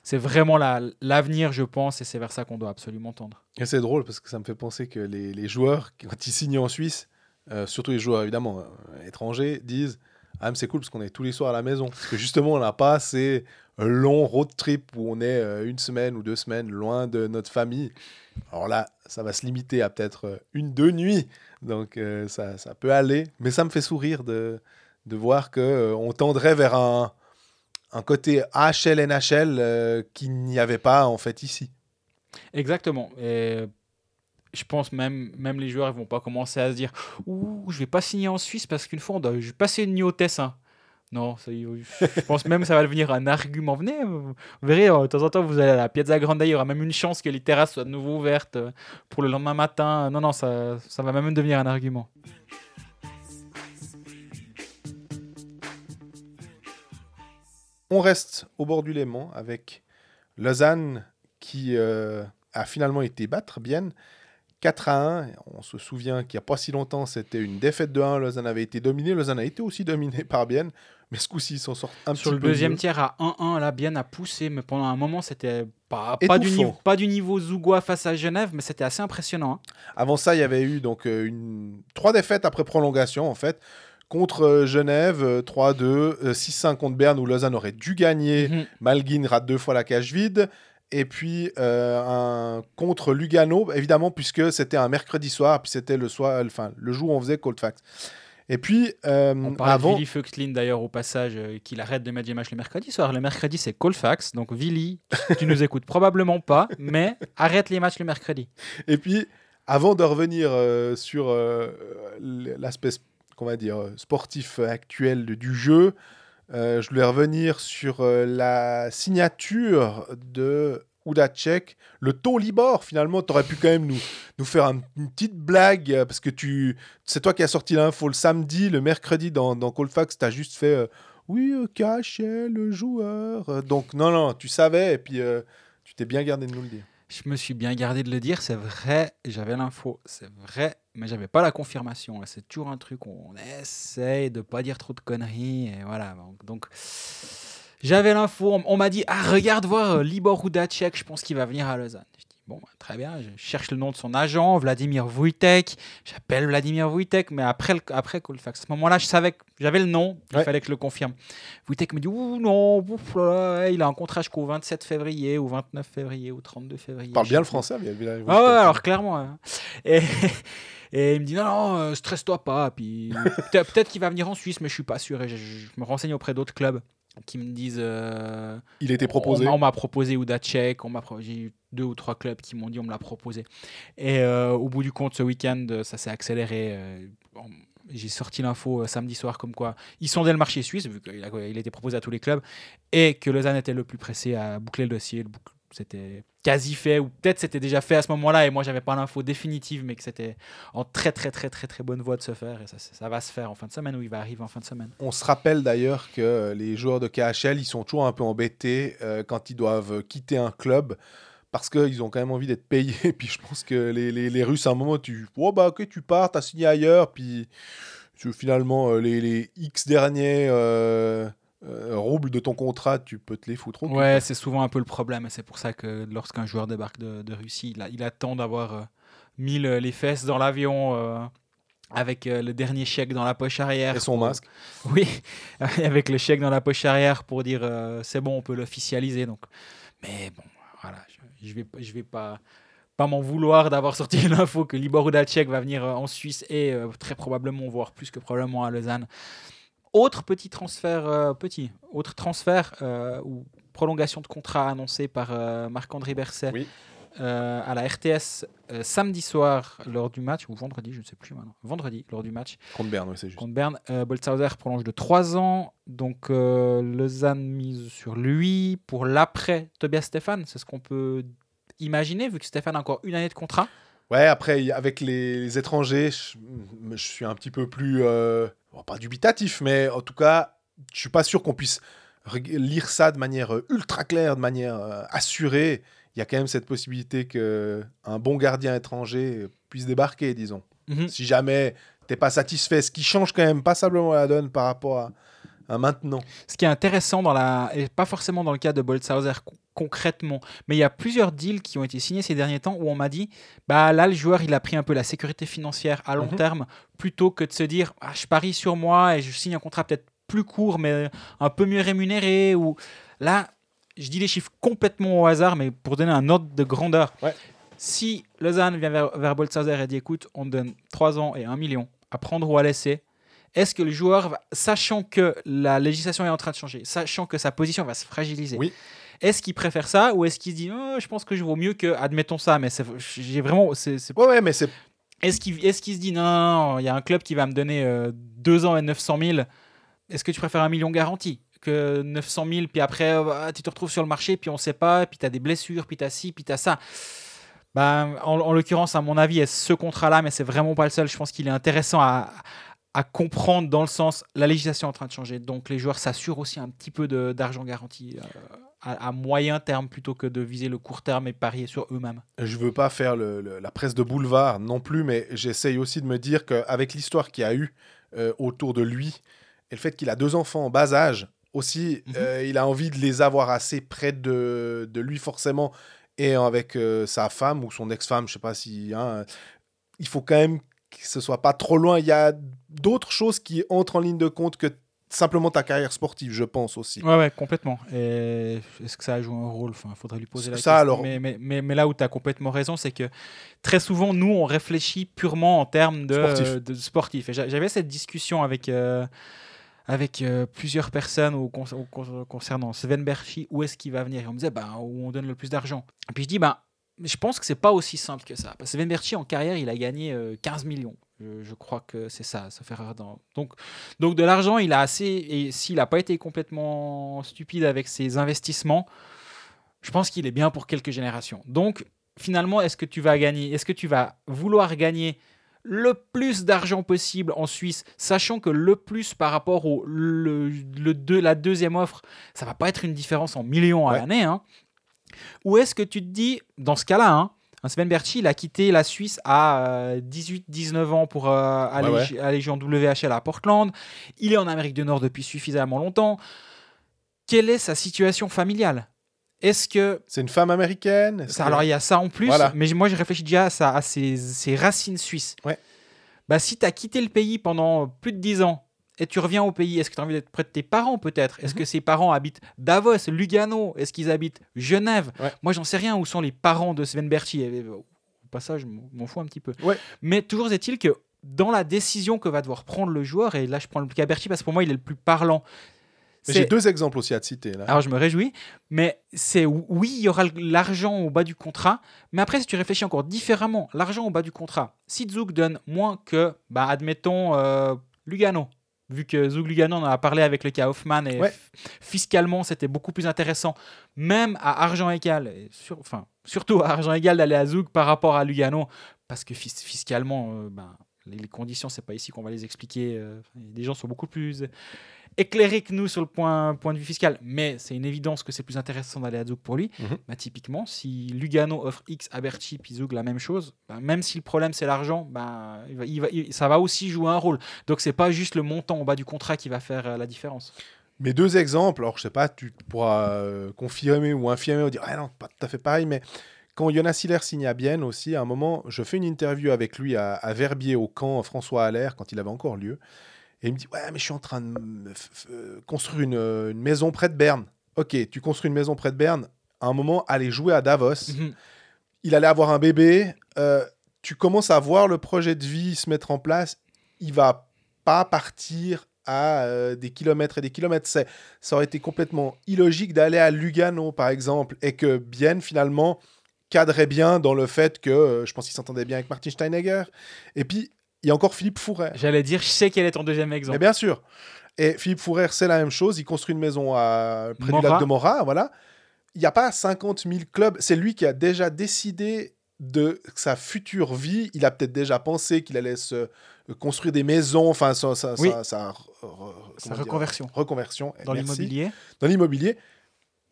c'est vraiment la- l'avenir, je pense, et c'est vers ça qu'on doit absolument tendre. Et c'est drôle parce que ça me fait penser que les, les joueurs, quand ils signent en Suisse, euh, surtout les joueurs évidemment euh, étrangers, disent Ah, mais c'est cool parce qu'on est tous les soirs à la maison. Parce que justement, on n'a pas ces longs road trips où on est euh, une semaine ou deux semaines loin de notre famille. Alors là, ça va se limiter à peut-être euh, une, deux nuits. Donc euh, ça, ça peut aller. Mais ça me fait sourire de, de voir qu'on tendrait vers un, un côté AHL, NHL euh, qu'il n'y avait pas en fait ici. Exactement. Et je pense même, même les joueurs ils vont pas commencer à se dire Ouh, je vais pas signer en Suisse parce qu'une fois, on doit je vais passer une nuit au Tessin. Non, ça, je pense même que ça va devenir un argument. Venez, vous verrez, euh, de temps en temps, vous allez à la Piazza Grande, il y aura même une chance que les terrasses soient de nouveau ouvertes euh, pour le lendemain matin. Non, non, ça, ça va même devenir un argument. On reste au bord du Léman avec Lausanne qui euh, a finalement été battre Bienne 4 à 1. On se souvient qu'il n'y a pas si longtemps, c'était une défaite de 1. Lausanne avait été dominée. Lausanne a été aussi dominée par Bienne. Mais ce coup-ci, ils s'en sortent un Sur petit le peu deuxième mieux. tiers à 1-1, là, bien a poussé, mais pendant un moment, c'était pas, pas, du niveau, pas du niveau Zougois face à Genève, mais c'était assez impressionnant. hein. Avant ça, il y avait eu donc euh, une... trois défaites après prolongation, en fait. Contre euh, Genève, euh, 3-2, euh, 6-5 contre Berne, où Lausanne aurait dû gagner. Mhm. Malguin rate deux fois la cage vide. Et puis euh, un contre Lugano, évidemment, puisque c'était un mercredi soir, puis c'était le soir, enfin le jour où on faisait Colfax. Et puis euh, On avant, de Willy Feuchtlin d'ailleurs au passage, euh, qu'il arrête de mettre des matchs le mercredi soir. Le mercredi, c'est Colfax. Donc, Willy, tu nous écoutes probablement pas, mais arrête les matchs le mercredi. et puis avant de revenir euh, sur euh, l'aspect, qu'on va dire, euh, sportif actuel du jeu, euh, je voulais revenir sur euh, la signature de Udacek, le taux Libor. Finalement, tu aurais pu quand même nous, nous faire un- une petite blague euh, parce que tu, c'est toi qui as sorti l'info le samedi, le mercredi dans, dans Colfax, tu as juste fait euh, oui, euh, KHL, le joueur. Euh, Donc, non, non, tu savais et puis euh, tu t'es bien gardé de nous le dire. Je me suis bien gardé de le dire, c'est vrai, j'avais l'info, c'est vrai, mais j'avais pas la confirmation. C'est toujours un truc on essaye de pas dire trop de conneries, et voilà. Donc, j'avais l'info, on, m'a dit, ah, regarde voir euh, Libor Udacek, je pense qu'il va venir à Lausanne. Bon, très bien, je cherche le nom de son agent, Vladimir Wojtek, j'appelle Vladimir Wojtek, mais après, le, après Colfax, à ce moment-là, je savais que j'avais le nom, il Ouais. fallait que je le confirme. Wojtek me dit, ouh non, ouf là là, il a un contrat jusqu'au 27 février, ou 29 février, ou 32 février. Parle je bien le français, mais il Ah ouais, alors clairement. hein. Et, et il me dit non, non, euh, stresse-toi pas. Puis peut-être qu'il va venir en Suisse, mais je suis pas sûr. Et je, je me renseigne auprès d'autres clubs qui me disent. euh, Il était proposé. On, m'a- proposé Udacek. On m'a j'ai eu deux ou trois clubs qui m'ont dit on me l'a proposé. Et euh, au bout du compte, ce week-end, ça s'est accéléré. euh, on- j'ai sorti l'info euh, samedi soir comme quoi ils sondaient le marché suisse, vu qu'il a, il été proposé à tous les clubs, et que Lausanne était le plus pressé à boucler le dossier. Le bouc- C'était quasi fait, ou peut-être c'était déjà fait à ce moment-là, et moi j'avais pas l'info définitive, mais que c'était en très très très très très bonne voie de se faire, et ça, ça va se faire en fin de semaine, ou il va arriver en fin de semaine. On se rappelle d'ailleurs que les joueurs de KHL, ils sont toujours un peu embêtés euh, quand ils doivent quitter un club parce qu'ils ont quand même envie d'être payés. Puis je pense que les, les- Russes, à un moment, tu oh bah ok, tu pars, t'as signé ailleurs, puis finalement, euh, les, les X derniers euh, euh, roubles de ton contrat, tu peux te les foutre au cul. Ouais, c'est souvent un peu le problème. C'est pour ça que lorsqu'un joueur débarque de, de Russie, il, a- il attend d'avoir euh, mis le- les fesses dans l'avion euh, avec euh, le dernier chèque dans la poche arrière. Et son pour- masque. Oui, avec le chèque dans la poche arrière pour dire euh, c'est bon, on peut l'officialiser. Donc, mais bon, voilà, je, je vais, je vais pas, pas m'en vouloir d'avoir sorti l'info que Libor Udacek va venir euh, en Suisse et euh, très probablement, voire plus que probablement à Lausanne. Autre petit transfert, euh, petit, autre transfert euh, ou prolongation de contrat annoncée par euh, Marc-André Berset Oui. à la RTS samedi soir lors du match, ou vendredi, je ne sais plus maintenant, vendredi lors du match Contre Berne, oui, c'est juste. contre Berne. Boltzhauser prolonge de 3 ans. Donc Lausanne mise sur lui pour l'après Tobias Stéphane. C'est ce qu'on peut imaginer vu que Stéphane a encore une année de contrat. Ouais, après, avec les, les étrangers, je, je suis un petit peu plus. euh, pas dubitatif, mais en tout cas, je suis pas sûr qu'on puisse lire ça de manière euh, ultra claire, de manière euh, assurée. Il y a quand même cette possibilité que un bon gardien étranger puisse débarquer, disons. Mhm. Si jamais t'es pas satisfait, ce qui change quand même passablement la donne par rapport à, maintenant. Ce qui est intéressant dans la, et pas forcément dans le cas de Boltzhauser co- concrètement, mais il y a plusieurs deals qui ont été signés ces derniers temps où on m'a dit, bah là le joueur il a pris un peu la sécurité financière à long Mhm. terme plutôt que de se dire, ah, je parie sur moi et je signe un contrat peut-être plus court mais un peu mieux rémunéré ou là je dis les chiffres complètement au hasard mais pour donner un ordre de grandeur. Ouais. Si Lausanne vient vers, vers Boltzhauser et dit écoute on te donne 3 ans et 1 million à prendre ou à laisser, est-ce que le joueur, sachant que la législation est en train de changer, sachant que sa position va se fragiliser, Oui. est-ce qu'il préfère ça ou est-ce qu'il se dit Oh, je pense que je vaux mieux que admettons ça, mais c'est- j'ai vraiment c'est- Ouais, ouais, mais c'est est-ce qu'il est qu'il se dit non, non, non, il y a un club qui va me donner 2 ans et 900 000 Est-ce que tu préfères un million garanti que 900 000 puis après euh, bah, tu te retrouves sur le marché puis on sait pas puis tu as des blessures puis tu as ci puis tu as ça bah, en, en l'occurrence, à mon avis, est ce contrat-là, mais c'est vraiment pas le seul. Je pense qu'il est intéressant à, à comprendre dans le sens la législation est en train de changer. Donc les joueurs s'assurent aussi un petit peu d'argent garanti euh, à, à moyen terme plutôt que de viser le court terme et parier sur eux-mêmes. Je veux pas faire le- le- la presse de boulevard non plus, mais j'essaye aussi de me dire qu'avec l'histoire qu'il y a eu euh, autour de lui, et le fait qu'il a deux enfants en bas âge, aussi, Mhm. euh, il a envie de les avoir assez près de, de lui forcément, et avec sa femme ou son ex-femme, je sais pas si... hein, il faut quand même que ce soit pas trop loin. Il y a d'autres choses qui entrent en ligne de compte que simplement ta carrière sportive, je pense aussi. Ouais, ouais, complètement. Est-ce que ça a joué un rôle? Enfin, faudrait lui poser la Ça, question. alors- Mais, mais, mais, mais là où tu as complètement raison, c'est que très souvent, nous, on réfléchit purement en termes de Sportif. euh, de sportif. Et j'a- j'avais cette discussion avec, euh, avec euh, plusieurs personnes au con- au con- concernant Sven Berchi, où est-ce qu'il va venir? Et on me disait, bah, où on donne le plus d'argent. Et puis je dis, bah, je pense que c'est pas aussi simple que ça. Parce que Sven Berchi, en carrière, il a gagné euh, 15 millions. Je, je crois que c'est ça, ça fait rare dans... Donc, donc de l'argent, il a assez. Et s'il n'a pas été complètement stupide avec ses investissements, je pense qu'il est bien pour quelques générations. Donc finalement, est-ce que tu vas gagner Est-ce que tu vas vouloir gagner le plus d'argent possible en Suisse, sachant que le plus par rapport au le, le deux- la deuxième offre, ça va pas être une différence en millions à Ouais. l'année, hein Ou est-ce que tu te dis, dans ce cas-là, hein, un Sven Berchi, il a quitté la Suisse à 18-19 ans pour euh, aller, Ouais, ouais. aller jouer en WHL à Portland. Il est en Amérique du Nord depuis suffisamment longtemps. Quelle est sa situation familiale? Est-ce que C'est une femme américaine? Ça, que- alors il y a ça en plus, Voilà. mais moi je réfléchis déjà à, ça, à ses, ses racines suisses. Ouais. Bah, si tu as quitté le pays pendant plus de 10 ans et tu reviens au pays, est-ce que tu as envie d'être près de tes parents peut-être? Est-ce Mhm. que ses parents habitent Davos, Lugano? Est-ce qu'ils habitent Genève? Ouais. Moi j'en sais rien où sont les parents de Sven Berchi. Et, euh, Au passage, je m'en fous un petit peu. Ouais. Mais toujours est-il que dans la décision que va devoir prendre le joueur, et là je prends le cas Berchi parce que pour moi il est le plus parlant. J'ai deux exemples aussi à te citer. Là. alors je me réjouis, mais c'est oui, il y aura l'argent au bas du contrat, mais après si tu réfléchis encore différemment, l'argent au bas du contrat, si Zug donne moins que, bah, admettons, euh, Lugano, vu que Zug Lugano, on en a parlé avec le cas Hoffman, et Ouais. fiscalement c'était beaucoup plus intéressant, même à argent égal, et sur- enfin, surtout à argent égal d'aller à Zug par rapport à Lugano, parce que fis- fiscalement, euh, ben, les, les conditions, c'est pas ici qu'on va les expliquer, euh, les gens sont beaucoup plus éclairé que nous sur le point, point de vue fiscal, mais c'est une évidence que c'est plus intéressant d'aller à Zug pour lui. Mhm. Bah, typiquement, si Lugano offre X à Berchi, puis Zug la même chose, bah, même si le problème c'est l'argent, bah, il va- il va- il- ça va aussi jouer un rôle. Donc c'est pas juste le montant en bas du contrat qui va faire euh, la différence. Mes deux exemples, alors je sais pas, tu pourras euh, confirmer ou infirmer ou dire ah non, pas tout à fait pareil, mais quand Jonas Hiller signe à Bienne aussi, à un moment, je fais une interview avec lui à, à Verbier au camp François Allaire quand il avait encore lieu. Et il me dit Ouais, mais je suis en train de me euh, construire une, euh, une maison près de Berne. Ok, tu construis une maison près de Berne. À un moment, aller jouer à Davos. Mhm. Il allait avoir un bébé. euh, tu commences à voir le projet de vie se mettre en place. Il va pas partir à euh, des kilomètres et des kilomètres. C'est, ça aurait été complètement illogique d'aller à Lugano, par exemple, et que Bienne, finalement, cadrait bien dans le fait que euh, je pense qu'il s'entendait bien avec Martin Steinegger. Et puis, il y a encore Philippe Fouret. J'allais dire, je sais quel est ton deuxième Mais exemple. bien sûr. Et Philippe Fourer, c'est la même chose. Il construit une maison à, près du lac de Morat. Voilà. Il n'y a pas 50 000 clubs. C'est lui qui a déjà décidé de sa future vie. Il a peut-être déjà pensé qu'il allait se euh, construire des maisons. Enfin, sa, sa- Oui. sa- sa- re- re- Sa comment dire, reconversion reconversion. dans l'immobilier. Dans l'immobilier.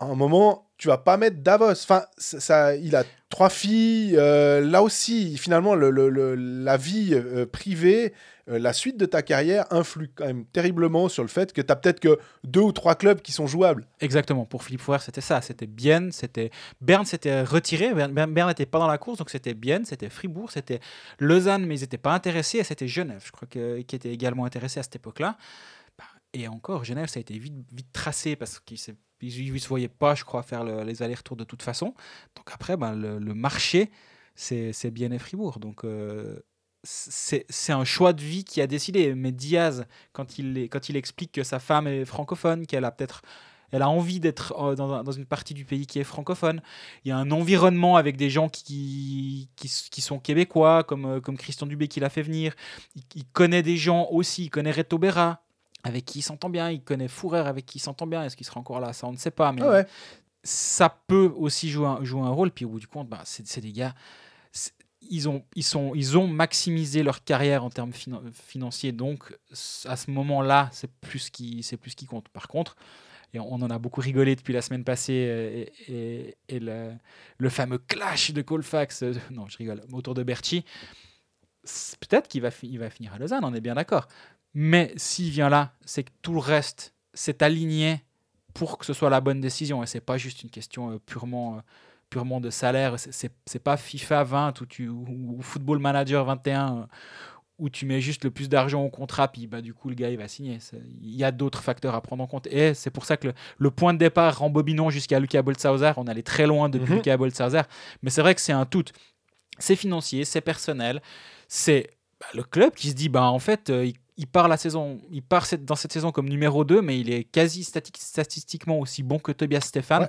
À un moment, tu vas pas mettre Davos. Enfin, ça, il a trois filles. euh, là aussi, finalement, le, le- le- la vie euh, privée, euh, la suite de ta carrière influe quand même terriblement sur le fait que tu as peut-être que deux ou trois clubs qui sont jouables. Exactement, pour Philippe Fouer, c'était ça. C'était Bienne, c'était Berne s'était retiré, Berne n'était pas dans la course, donc c'était Bienne, c'était Fribourg, c'était Lausanne, mais ils n'étaient pas intéressés, et c'était Genève, je crois, que, qui était également intéressé à cette époque-là. Et encore, Genève, ça a été vite, tracé parce qu'ils ne se voyaient pas, je crois, faire le- les allers-retours de toute façon. Donc après, ben, le, marché, c'est Bienne et Fribourg. Donc euh, c'est un choix de vie qui a décidé. Mais Diaz, quand il, explique que sa femme est francophone, qu'elle a peut-être elle a envie d'être euh, dans, un- dans une partie du pays qui est francophone. Il y a un environnement avec des gens qui, sont québécois, comme, euh, comme Christian Dubé qui l'a fait venir. Il, il connaît des gens aussi. Il connaît Reto Berra, avec qui il s'entend bien. Il connaît Fourer, avec qui il s'entend bien. Est-ce qu'il sera encore là Ça, on ne sait pas. Mais ouais. ça peut aussi jouer un, jouer un rôle. Puis au bout du compte, bah, c'est des gars. Ils ont, ils, sont, ils ont maximisé leur carrière en termes finan- financiers. Donc, à ce moment-là, c'est plus, qui, c'est plus qui compte. Par contre, et on en a beaucoup rigolé depuis la semaine passée, et, et- et le, le fameux clash de Colfax, euh, non, je rigole, autour de Berti. Peut-être qu'il va, il va finir à Lausanne, on est bien d'accord. Mais s'il vient là, c'est que tout le reste s'est aligné pour que ce soit la bonne décision. Et c'est pas juste une question euh, purement, euh, purement de salaire. C'est- pas FIFA 20 ou, tu, ou, ou Football Manager 21 euh, où tu mets juste le plus d'argent au contrat, puis bah, du coup le gars il va signer. Il y a d'autres facteurs à prendre en compte. Et c'est pour ça que le, le point de départ rembobinons jusqu'à Lucas Boltzhauser. On allait très loin depuis Mhm. Lucas Boltzhauser. Mais c'est vrai que c'est un tout. C'est financier, c'est personnel. C'est bah, le club qui se dit bah, en fait, euh, il, il part la saison, il part cette- dans cette saison comme numéro 2, mais il est quasi stati- statistiquement aussi bon que Tobias Stéphane. Ouais.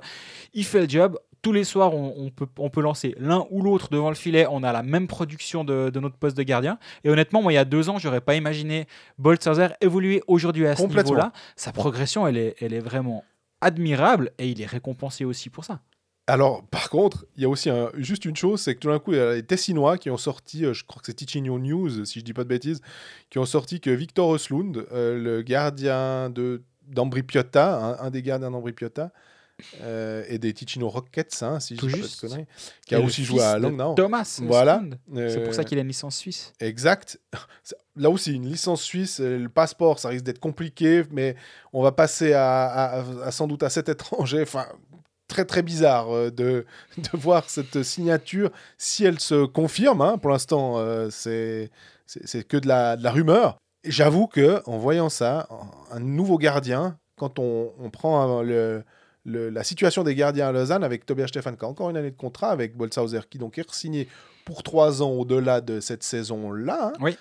Il fait le job. Tous les soirs, on, on peut, on peut lancer l'un ou l'autre devant le filet. On a la même production de, de notre poste de gardien. Et honnêtement, moi, il y a deux ans, j'aurais pas imaginé Boltzhauser évoluer aujourd'hui à ce niveau-là. Sa progression, elle est, elle est vraiment admirable et il est récompensé aussi pour ça. Alors, par contre, il y a aussi un- juste une chose, c'est que tout d'un coup, il y a les Tessinois qui ont sorti, euh, je crois que c'est Ticino News, si je dis pas de bêtises, qui ont sorti que Victor Oslund, euh, le gardien de d'Ambri Piotta, un, un des gardiens d'Ambri Piotta, euh, et des Ticino Rockets, hein, si je Tout dis pas juste. de conneries, qui a aussi joué à de Langnau. Thomas. Voilà. C'est pour ça qu'il a une licence suisse. Exact. Là aussi, une licence suisse, le passeport, ça risque d'être compliqué, mais on va passer à, à- à- sans doute à cet étranger. Enfin, très très bizarre euh, de, de voir cette signature si elle se confirme. hein. Pour l'instant, euh, c'est que de la, de la rumeur. J'avoue que en voyant ça, un nouveau gardien, quand on, on prend euh, le, le- la situation des gardiens à Lausanne avec Tobias Stefan qui a encore une année de contrat avec Boltzhauser qui donc est signé pour trois ans au-delà de cette saison-là. hein. Oui.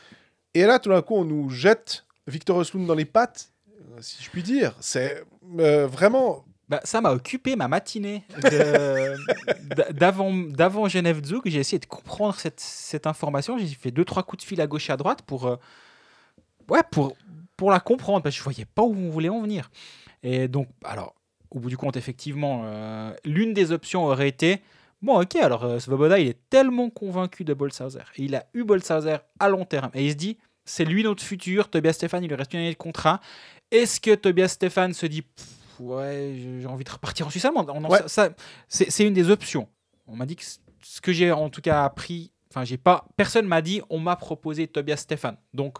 Et là, tout d'un coup, on nous jette Victor Oslund dans les pattes, si je puis dire. C'est euh, vraiment. Bah, ça m'a occupé ma matinée d'avant Genève Zug. J'ai essayé de comprendre cette, cette information. J'ai fait deux trois coups de fil à gauche et à droite pour euh, ouais pour pour la comprendre parce que je voyais pas où on voulait en venir. Et donc alors au bout du compte effectivement euh, l'une des options aurait été bon ok alors euh, Svoboda il est tellement convaincu de Bolshauser et il a eu Bolshauser à long terme et il se dit c'est lui notre futur. Tobias Stéphane, il lui reste une année de contrat. Est-ce que Tobias Stéphane se dit Pff, Ouais, j'ai envie de repartir en Suisse allemande Ouais. ça- ça- C'est une des options. On m'a dit que ce que j'ai en tout cas appris, enfin, j'ai pas, personne m'a dit on m'a proposé Tobias Stéphane. Donc,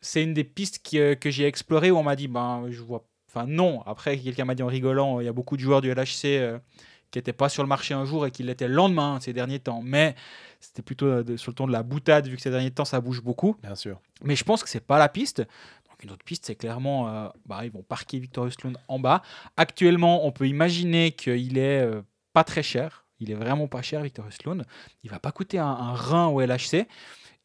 c'est une des pistes qui, euh, que j'ai explorées où on m'a dit ben, je vois. Enfin, non. Après, quelqu'un m'a dit en rigolant il y a beaucoup de joueurs du LHC. euh, qui n'étaient pas sur le marché un jour et qui l'étaient le lendemain ces derniers temps. Mais c'était plutôt euh, de- sur le ton de la boutade, vu que ces derniers temps, ça bouge beaucoup. Bien sûr. Mais je pense que c'est pas la piste. Donc une autre piste, c'est clairement, euh, bah, ils vont parquer Victor Östlund en bas. Actuellement, on peut imaginer qu'il est euh, pas très cher. Il est vraiment pas cher, Victor Östlund. Il va pas coûter un, un rein au LHC.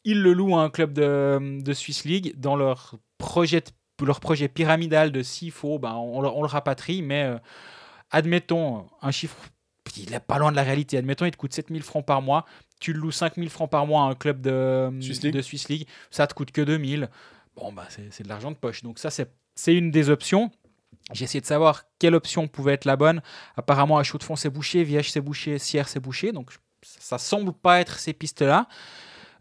Ils le louent à un club de, de Swiss League dans leur projet, leur projet pyramidal de s'il faut, ben, on, le- on le rapatrie. Mais euh, admettons un chiffre, il n'est pas loin de la réalité. Admettons, il te coûte 7000 francs par mois. Tu le loues 5000 francs par mois à un club de Swiss League. de Swiss League. Ça te coûte que 2000. Bon, bah, c'est de l'argent de poche. Donc, ça, c'est c'est une des options. J'ai essayé de savoir quelle option pouvait être la bonne. Apparemment, à Chaux-de-Fonds, c'est bouché, Viège, c'est bouché, Sierre, c'est bouché. Donc, ça semble pas être ces pistes-là.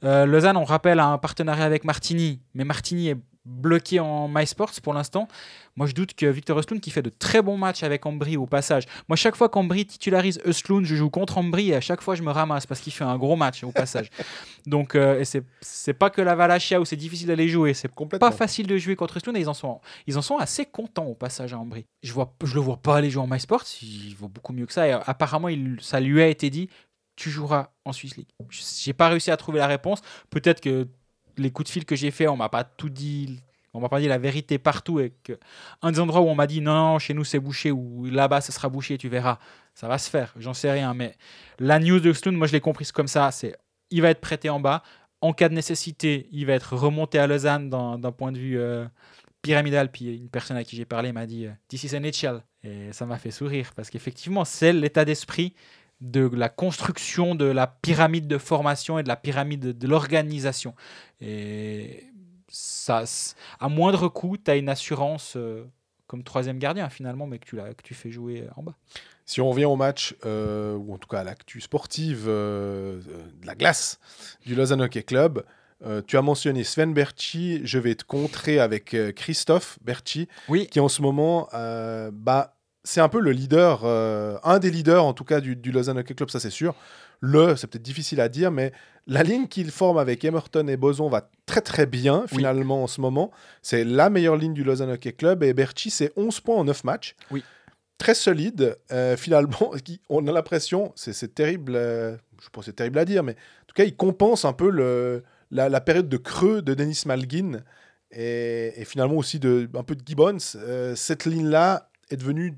Euh, Lausanne, on rappelle, a un partenariat avec Martini, mais Martini est bloqué en MySports pour l'instant. Moi, je doute que Victor Östlund, qui fait de très bons matchs avec Ambry au passage. Moi, chaque fois qu'Ambry titularise Östlund, je joue contre Ambry et à chaque fois, je me ramasse parce qu'il fait un gros match au passage. Donc, euh, c'est c'est pas que la Valachia où c'est difficile d'aller jouer, c'est Complètement. pas facile de jouer contre Östlund et ils en sont, ils en sont assez contents au passage à Ambry. Je vois, je le vois pas aller jouer en MySports, il vaut beaucoup mieux que ça. Et apparemment, il, ça lui a été dit, tu joueras en Swiss League. J'ai pas réussi à trouver la réponse. Peut-être que les coups de fil que j'ai fait, on m'a pas tout dit. On m'a pas dit la vérité partout et que un des endroits où on m'a dit non, chez nous c'est bouché ou là-bas ce sera bouché, tu verras, ça va se faire. J'en sais rien, mais la news de Stone, moi je l'ai comprise comme ça. C'est il va être prêté en bas. En cas de nécessité, il va être remonté à Lausanne d'un point de vue euh, pyramidal. Puis une personne à qui j'ai parlé m'a dit euh, This is NHL. Et ça m'a fait sourire parce qu'effectivement, c'est l'état d'esprit de la construction de la pyramide de formation et de la pyramide de, l'organisation. Et ça, à moindre coût, tu as une assurance euh, comme troisième gardien finalement, mais que tu, que tu fais jouer en bas. Si on revient au match, euh, ou en tout cas à l'actu sportive euh, de la glace du Lausanne Hockey Club, euh, tu as mentionné Sven Berchi, je vais te contrer avec euh, Christophe Berchi, Oui, qui en ce moment, euh, bah, c'est un peu le leader, euh, un des leaders en tout cas du, du Lausanne Hockey Club, ça c'est sûr. Le, c'est peut-être difficile à dire, mais la ligne qu'il forme avec Emerton et Boson va très très bien Oui. finalement en ce moment. C'est la meilleure ligne du Lausanne Hockey Club et Berchi, c'est 11 points en 9 matchs. Oui. Très solide, euh, finalement. On a l'impression, c'est c'est terrible, euh, je pense que c'est terrible à dire, mais en tout cas, il compense un peu le, la, la période de creux de Denis Malgin et, et finalement aussi de, un peu de Gibbons. Cette ligne-là est devenue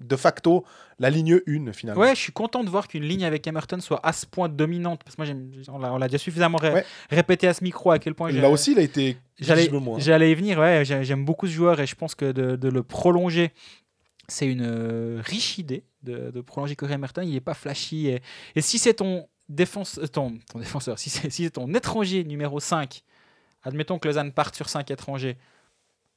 de facto la ligne 1 finalement. Ouais, je suis content de voir qu'une ligne avec Emerton soit à ce point dominante. Parce que moi, on l'a déjà suffisamment ré- Ouais. répété à ce micro à quel point Là aussi, il a été J'allais, hein. j'allais y venir, ouais, j'ai- j'aime beaucoup ce joueur et je pense que de, de le prolonger, c'est une euh, riche idée de, de prolonger Corey Merton. Il n'est pas flashy. Et, et si c'est ton, défense, euh, ton, ton défenseur, si c'est, si ton étranger numéro 5, admettons que Lausanne parte sur 5 étrangers,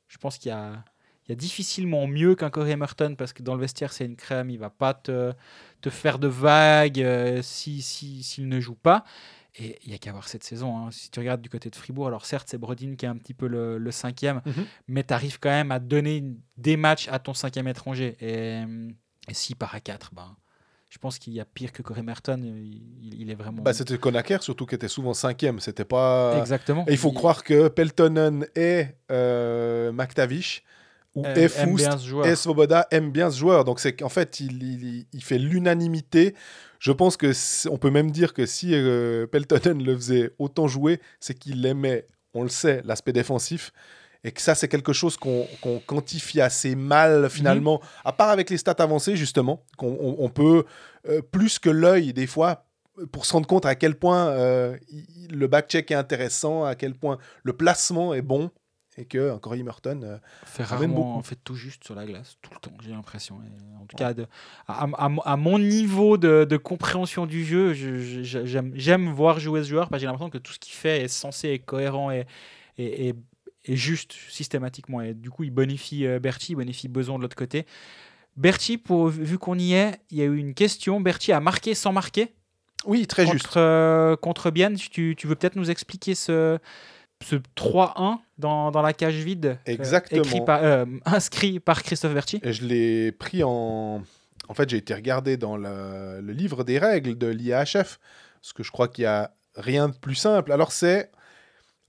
je pense qu'il y a, il y a difficilement mieux qu'un Corey Merton parce que dans le vestiaire, c'est une crème. Il va pas te, te faire de vagues euh, si, si, s'il ne joue pas. Et il n'y a qu'à voir cette saison. hein. Si tu regardes du côté de Fribourg, alors certes, c'est Brodin qui est un petit peu le, le cinquième, Mhm. mais tu arrives quand même à donner des matchs à ton cinquième étranger. Et, et s'il part à 4, ben, je pense qu'il y a pire que Corey Merton. Il, il est vraiment. Bah, c'était Konaker surtout qui était souvent cinquième. C'était pas. Exactement. Et il faut croire que Peltonen et euh, McTavish ou Euh, joueur. et Svoboda aiment bien ce joueur. Donc c'est qu'en fait il, il- il fait l'unanimité. Je pense que on peut même dire que si euh, Peltonen le faisait autant jouer, c'est qu'il aimait, on le sait, l'aspect défensif. Et que ça, c'est quelque chose qu'on quantifie assez mal finalement, à part avec les stats avancées justement, qu'on on, on peut, euh, plus que l'œil des fois, pour se rendre compte à quel point euh, il- le back-check est intéressant, à quel point le placement est bon, et que encore Merton, euh, fait rarement, beaucoup. fait tout juste sur la glace, tout le temps, j'ai l'impression. En tout cas, de- à, à- à mon niveau de, de compréhension du jeu, je- je- j'aime voir jouer ce joueur parce que j'ai l'impression que tout ce qu'il fait est censé être cohérent et, et, et- et juste systématiquement. Et du coup, il bonifie euh, Berti, il bonifie Beson de l'autre côté. Berti, pour, vu qu'on y est, il y a eu une question. Berti a marqué sans marquer? Oui, très contre, juste. euh, contre Bienne. Tu, tu veux peut-être nous expliquer ce, ce 3-1 dans, dans la cage vide. euh, Exactement. écrit par- euh, inscrit par Christophe Berti. Et je l'ai pris en. En fait, j'ai été regardé dans le, le livre des règles de l'IAHF, parce que je crois qu'il y a rien de plus simple. Alors, c'est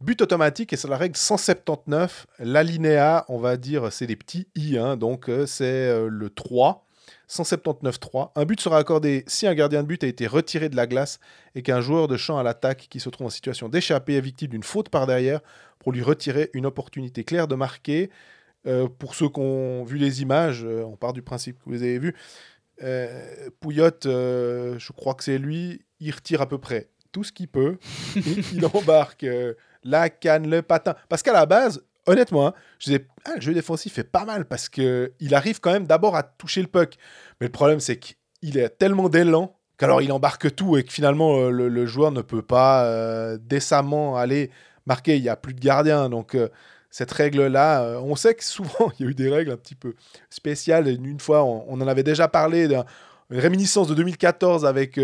but automatique, et c'est la règle 179. L'alinéa, on va dire, c'est des petits i, hein, donc euh, c'est le 3. 179-3. Un but sera accordé si un gardien de but a été retiré de la glace et qu'un joueur de champ à l'attaque qui se trouve en situation d'échapper est victime d'une faute par derrière pour lui retirer une opportunité claire de marquer. Euh, pour ceux qui ont vu les images, euh, on part du principe que vous avez vu. Euh, Pouillotte, euh, je crois que c'est lui, il retire à peu près tout ce qu'il peut. il, embarque la canne, le patin. Parce qu'à la base, honnêtement, hein, je disais, ah, le jeu défensif est pas mal parce que il arrive quand même d'abord à toucher le puck. Mais le problème, c'est qu'il a tellement d'élan qu'alors il embarque tout et que finalement euh, le, joueur ne peut pas euh, décemment aller marquer. Il n'y a plus de gardien. Donc euh, cette règle-là, on sait que souvent il y a eu des règles un petit peu spéciales. Une, fois, on, en avait déjà parlé d'un une réminiscence de 2014 avec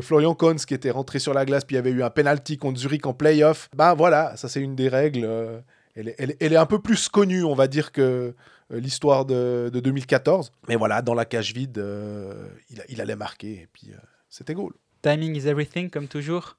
Florian Kohns qui était rentré sur la glace, puis il y avait eu un penalty contre Zurich en playoff. Ben voilà, ça c'est une des règles. Elle, est, un peu plus connue, on va dire, que euh, l'histoire de, de 2014. Mais voilà, dans la cage vide, euh, il, allait marquer, et puis euh, c'était goal. Timing is everything, comme toujours.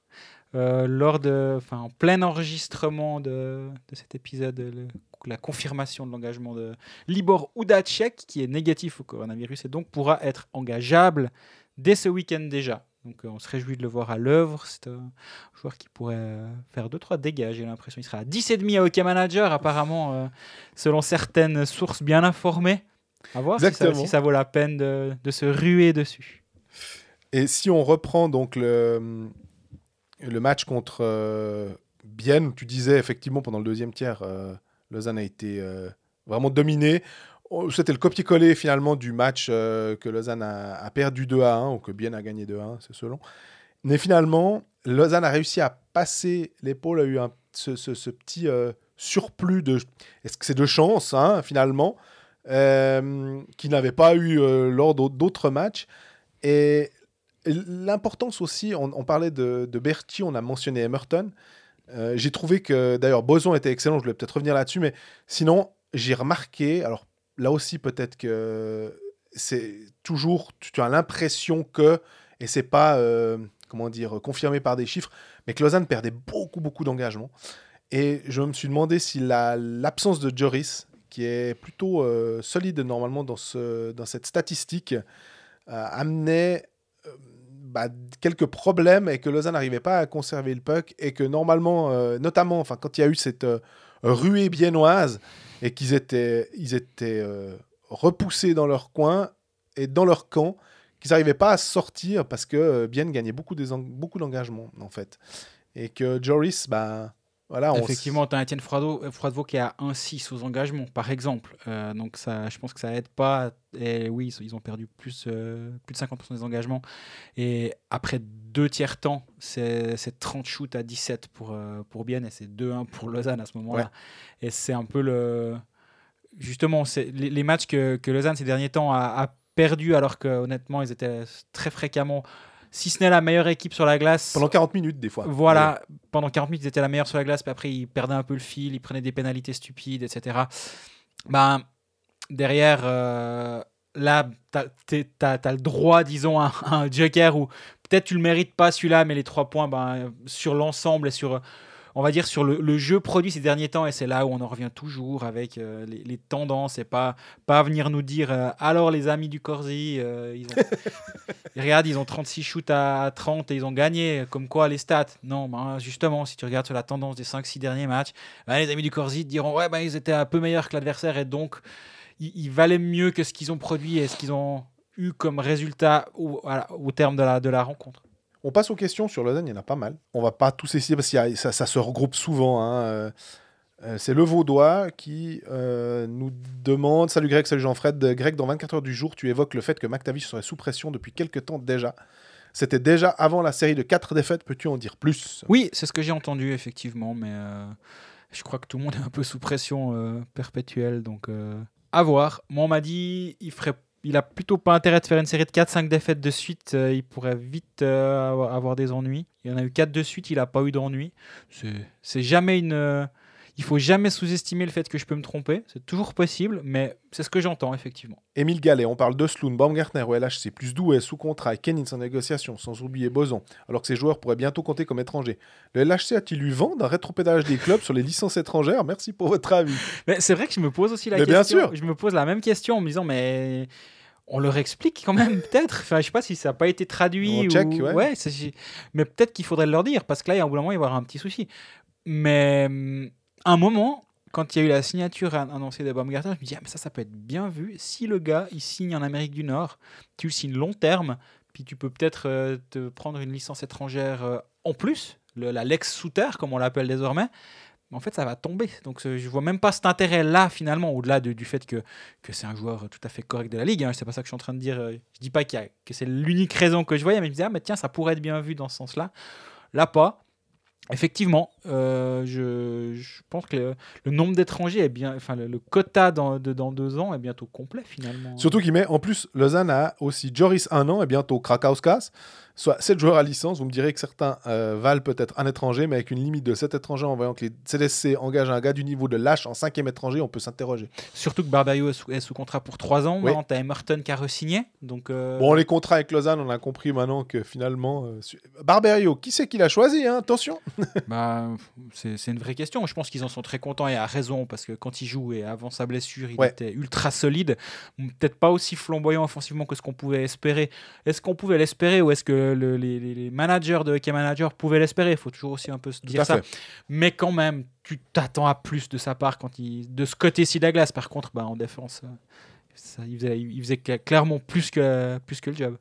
Lors de, en plein enregistrement de, de cet épisode, le- la confirmation de l'engagement de Libor Udacek, qui est négatif au coronavirus et donc pourra être engageable dès ce week-end déjà. Donc euh, on se réjouit de le voir à l'œuvre. C'est un joueur qui pourrait euh, faire 2-3 dégâts, j'ai l'impression. Il sera à 10,5 à Hockey Manager, apparemment, euh, selon certaines sources bien informées. À voir si ça, Exactement. si ça vaut la peine de, de se ruer dessus. Et si on reprend donc le, le match contre euh, Bienne, tu disais effectivement pendant le deuxième tiers, euh, Lausanne a été euh, vraiment dominé. Oh, C'était le copier-coller finalement du match euh, que Lausanne a, perdu 2 à 1 ou que Bienne a gagné 2 à 1, c'est selon. Mais finalement, Lausanne a réussi à passer l'épaule, a eu un, ce, petit euh, surplus de. Est-ce que c'est de chance hein, finalement euh, qu'il n'avait pas eu lors d'autres- matchs. Et l'importance aussi, on, parlait de, de Berti, on a mentionné Emerton. J'ai trouvé que, d'ailleurs, Boson était excellent, je voulais peut-être revenir là-dessus, mais sinon, j'ai remarqué, alors là aussi, peut-être que c'est toujours, tu, as l'impression que, et c'est pas, euh, comment dire, confirmé par des chiffres, mais que Lausanne perdait beaucoup, beaucoup d'engagement. Et je me suis demandé si la- l'absence de Joris, qui est plutôt euh, solide normalement dans, ce, dans cette statistique, euh, amenait bah, quelques problèmes et que Lausanne n'arrivait pas à conserver le puck et que normalement, notamment enfin, quand il y a eu cette ruée biennoise et qu'ils étaient, ils étaient euh, repoussés dans leur coin et dans leur camp, qu'ils n'arrivaient pas à sortir parce que euh, Bienne gagnait beaucoup, beaucoup d'engagement en fait. Et que Joris, bah, voilà, on s- Effectivement, tu as Étienne Froidevaux, euh, qui est à 1,6 aux engagements, par exemple. Euh, donc, ça, je pense que ça aide pas. Et oui, ils- ont perdu plus, euh, plus de 50% des engagements. Et après deux tiers temps, c'est c'est 30 shoots à 17 pour, euh, pour Bienne et c'est 2-1 pour Lausanne à ce moment-là. Et c'est un peu le. Justement, les, les matchs que, que Lausanne ces derniers temps a, a perdu, alors que honnêtement, ils étaient très fréquemment, si ce n'est la meilleure équipe sur la glace. pendant 40 minutes des fois. Voilà, pendant 40 minutes, ils étaient la meilleure sur la glace, puis après, ils perdaient un peu le fil, ils prenaient des pénalités stupides, etc. Ben, derrière, euh, là, t'as as, le droit, disons, à, à un joker où peut-être tu le mérites pas celui-là, mais les trois points, ben, sur l'ensemble et sur, on va dire, sur le, jeu produit ces derniers temps, et c'est là où on en revient toujours avec euh, les, tendances et pas, venir nous dire euh, alors les amis du Corsi, euh, ils ont. Regarde, ils ont 36 shoots à 30 et ils ont gagné. Comme quoi, les stats Non, ben, justement, si tu regardes sur la tendance des 5-6 derniers matchs, ben, les amis du Corsi diront Ouais, ben, ils étaient un peu meilleurs que l'adversaire et donc ils, valaient mieux que ce qu'ils ont produit et ce qu'ils ont eu comme résultat au, terme de la rencontre. On passe aux questions sur Lausanne, il y en a pas mal. On va pas tous essayer parce que ça, ça se regroupe souvent. hein, euh, euh, C'est le Vaudois qui euh, nous demande Salut Greg, salut Jean-Fred. Greg, dans 24 heures du jour, tu évoques le fait que McTavish serait sous pression depuis quelques temps déjà. C'était déjà avant la série de 4 défaites. Peux-tu en dire plus? Oui, c'est ce que j'ai entendu, effectivement, mais je crois que tout le monde est un peu sous pression perpétuelle, donc à voir. Moi, on m'a dit il ferait il a plutôt pas intérêt de faire une série de 4-5 défaites de suite. euh, il pourrait vite euh, avoir, des ennuis. Il y en a eu 4 de suite, il a pas eu d'ennuis. C'est- jamais une. euh, il faut jamais sous-estimer le fait que je peux me tromper. C'est toujours possible, mais c'est ce que j'entends, effectivement. Émile Gallet, on parle de Sloan, Baumgartner au LHC, plus Douai sous contrat et Kennings en négociation, sans oublier Boson, alors que ces joueurs pourraient bientôt compter comme étrangers. Le LHC a-t-il eu vent d'un rétropédalage des clubs sur les licences étrangères? Merci pour votre avis. Mais c'est vrai que je me pose aussi la Mais bien question. sûr. Je me pose la même question en me disant, mais on leur explique quand même, peut-être. Enfin, je sais pas si ça n'a pas été traduit. On ou... check, ouais. mais peut-être qu'il faudrait leur dire, parce que là, il y a un bout d'un moment, il va y avoir un petit souci. Mais hum, un moment, quand il y a eu la signature an- annoncée de Baumgartner, je me dis, ah, mais ça, ça peut être bien vu. Si le gars, il signe en Amérique du Nord, tu le signes long terme, puis tu peux peut-être euh, te prendre une licence étrangère euh, en plus, le- la Lex Souter, comme on l'appelle désormais. Mais en fait, ça va tomber. Donc, je vois même pas cet intérêt-là, finalement, au-delà de- du fait que, que c'est un joueur tout à fait correct de la ligue. Hein. C'est pas ça que je suis en train de dire. euh, Je dis pas que c'est l'unique raison que je voyais, mais je me disais, ah, mais tiens, ça pourrait être bien vu dans ce sens-là. Là, pas. Effectivement, euh, je, je pense que le, nombre d'étrangers est bien. Enfin, le, quota dans, dans deux ans est bientôt complet, finalement. Surtout qu'il met, en plus, Lausanne a aussi Joris un an et bientôt Krakauskas, soit 7 joueurs à licence. Vous me direz que certains euh, valent peut-être un étranger, mais avec une limite de 7 étrangers en voyant que les CDSC engagent un gars du niveau de Lâche en cinquième étranger, on peut s'interroger. Surtout que Barbario est sous, est sous contrat pour trois ans. Oui. Maintenant, t'as Emerton qui a re-signé. Donc, euh, Bon, les contrats avec Lausanne, on a compris maintenant que finalement. euh, su- qui c'est qu'il a choisi hein Attention Bah, c'est c'est une vraie question. Je pense qu'ils en sont très contents et à raison parce que quand il joue et avant sa blessure, il Ouais. était ultra solide. Peut-être pas aussi flamboyant offensivement que ce qu'on pouvait espérer. Est-ce qu'on pouvait l'espérer ou est-ce que le- les, les- les managers de hockey manager pouvaient l'espérer Il faut toujours aussi un peu se dire ça. fait. Mais quand même, tu t'attends à plus de sa part quand il de ce côté-ci de la glace. Par contre, bah, en défense, euh, ça, il, faisait, il faisait cla- clairement plus que, plus que le job.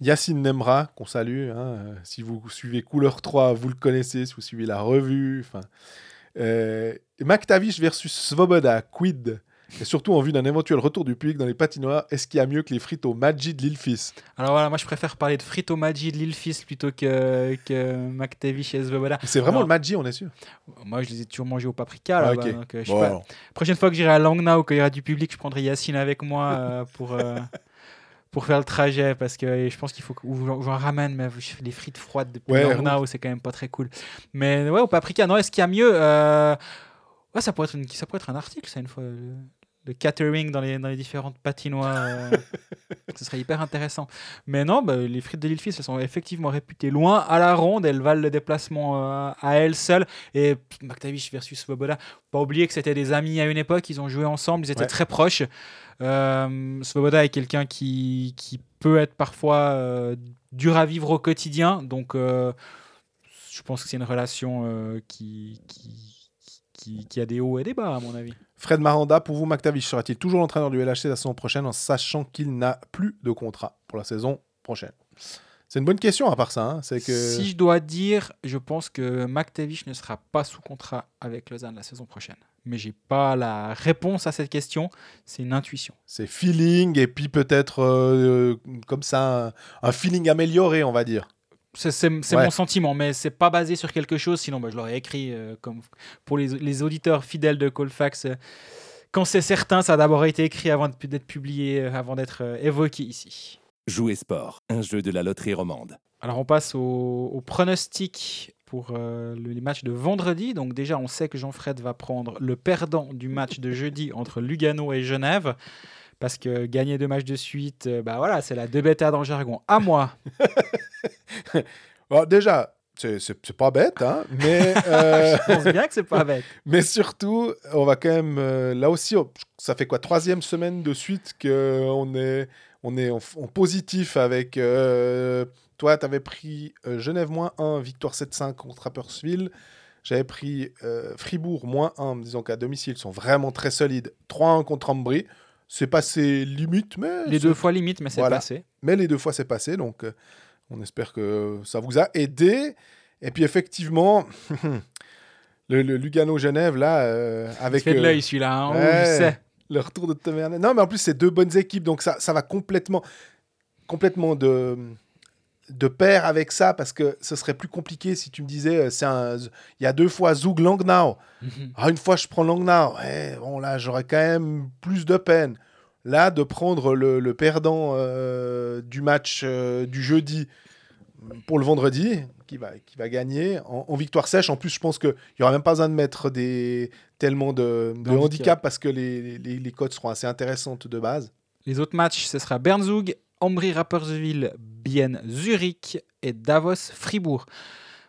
Yacine Nemra, qu'on salue. hein, euh, si vous suivez Couleur 3, vous le connaissez. Si vous suivez la revue. Enfin, euh, McTavish versus Svoboda, quid? Et surtout en vue d'un éventuel retour du public dans les patinoires, est-ce qu'il y a mieux que les frites au Majid Lilfis Alors voilà, moi je préfère parler de Frito Maggi de Lil Fils plutôt que, que McTavish et Svoboda. C'est vraiment le Majid, on est sûr? Moi je les ai toujours mangés au paprika là Ah, donc, euh, je sais pas. Prochaine fois que j'irai à Langnau, qu'il y aura du public, je prendrai Yacine avec moi euh, pour, euh, pour faire le trajet parce que je pense qu'il faut que ou j'en- ramène, mais les frites froides depuis Ouais, Langnau, c'est quand même pas très cool. Mais ouais, au paprika, non, est-ce qu'il y a mieux Euh, Ouais, ça pourrait, être une, ça pourrait être un article, ça, une fois. Le, catering dans les, dans les différentes patinoires. euh, ce serait hyper intéressant. Mais non, bah, les frites de l'île elles sont effectivement réputées loin à la ronde. Elles valent le déplacement euh, à elles seules. Et McTavish versus Svoboda, pas oublier que c'était des amis à une époque. Ils ont joué ensemble, ils étaient Ouais. très proches. Euh, Svoboda est quelqu'un qui, qui peut être parfois euh, dur à vivre au quotidien. Donc, je pense que c'est une relation qui, qui, qui, qui a des hauts et des bas, à mon avis. Fred Maranda, pour vous, McTavish sera-t-il toujours l'entraîneur du LHC la saison prochaine en sachant qu'il n'a plus de contrat pour la saison prochaine? C'est une bonne question à part ça. hein, C'est que Si je dois dire, je pense que McTavish ne sera pas sous contrat avec Lausanne la saison prochaine. Mais j'ai pas la réponse à cette question. C'est une intuition. c'est feeling et puis peut-être euh, comme ça un, un feeling amélioré, on va dire. C'est Ouais. mon sentiment, mais c'est pas basé sur quelque chose. Sinon, bah, je l'aurais écrit euh, comme pour les, les auditeurs fidèles de Colfax. euh, quand c'est certain, ça a d'abord été écrit avant d'être publié, euh, avant d'être évoqué ici. Jouer sport, un jeu de la loterie romande. Alors on passe au, au pronostic pour euh, le- les matchs de vendredi. Donc déjà, on sait que Jean-Fred va prendre le perdant du match de jeudi entre Lugano et Genève. Parce que gagner deux matchs de suite, euh, bah voilà, c'est la deux bêta dans le jargon. À moi. Bon, déjà, c'est- pas bête, hein, mais, euh, Je pense bien que c'est pas bête. mais surtout, on va quand même. euh, là aussi, on- ça fait quoi Troisième semaine de suite qu'on est, on est en, en positif avec. euh, toi, tu avais pris Genève moins 1, victoire 7-5 contre Rapperswil. J'avais pris Fribourg moins 1, disons qu'à domicile, ils sont vraiment très solides. 3-1 contre Ambry. C'est passé limite, mais. Les c'est- deux fois limite, mais c'est Voilà. passé. mais les deux fois c'est passé, donc euh, on espère que ça vous a aidé. Et puis effectivement, le, le Lugano-Genève, là, euh, avec fait de euh, l'œil celui-là, hein, ouais. je sais. le retour de Tom Ernest. Non, mais en plus, c'est deux bonnes équipes, donc ça, ça va complètement, complètement de, de pair avec ça, parce que ce serait plus compliqué si tu me disais, euh, c'est un, il y a deux fois Zug Langnau. Ah, une fois, je prends Langnau. Ouais, bon, là, j'aurais quand même plus de peine. là, de prendre le, le perdant euh, du match euh, du jeudi pour le vendredi, qui va, qui va gagner en, en victoire sèche. En plus, je pense qu'il n'y aura même pas besoin de mettre des, tellement de, de handicap parce que les, les, les cotes seront assez intéressantes de base. Les autres matchs, ce sera Bernzug, Ambry Rapperswil, Bienne Zurich et Davos Fribourg.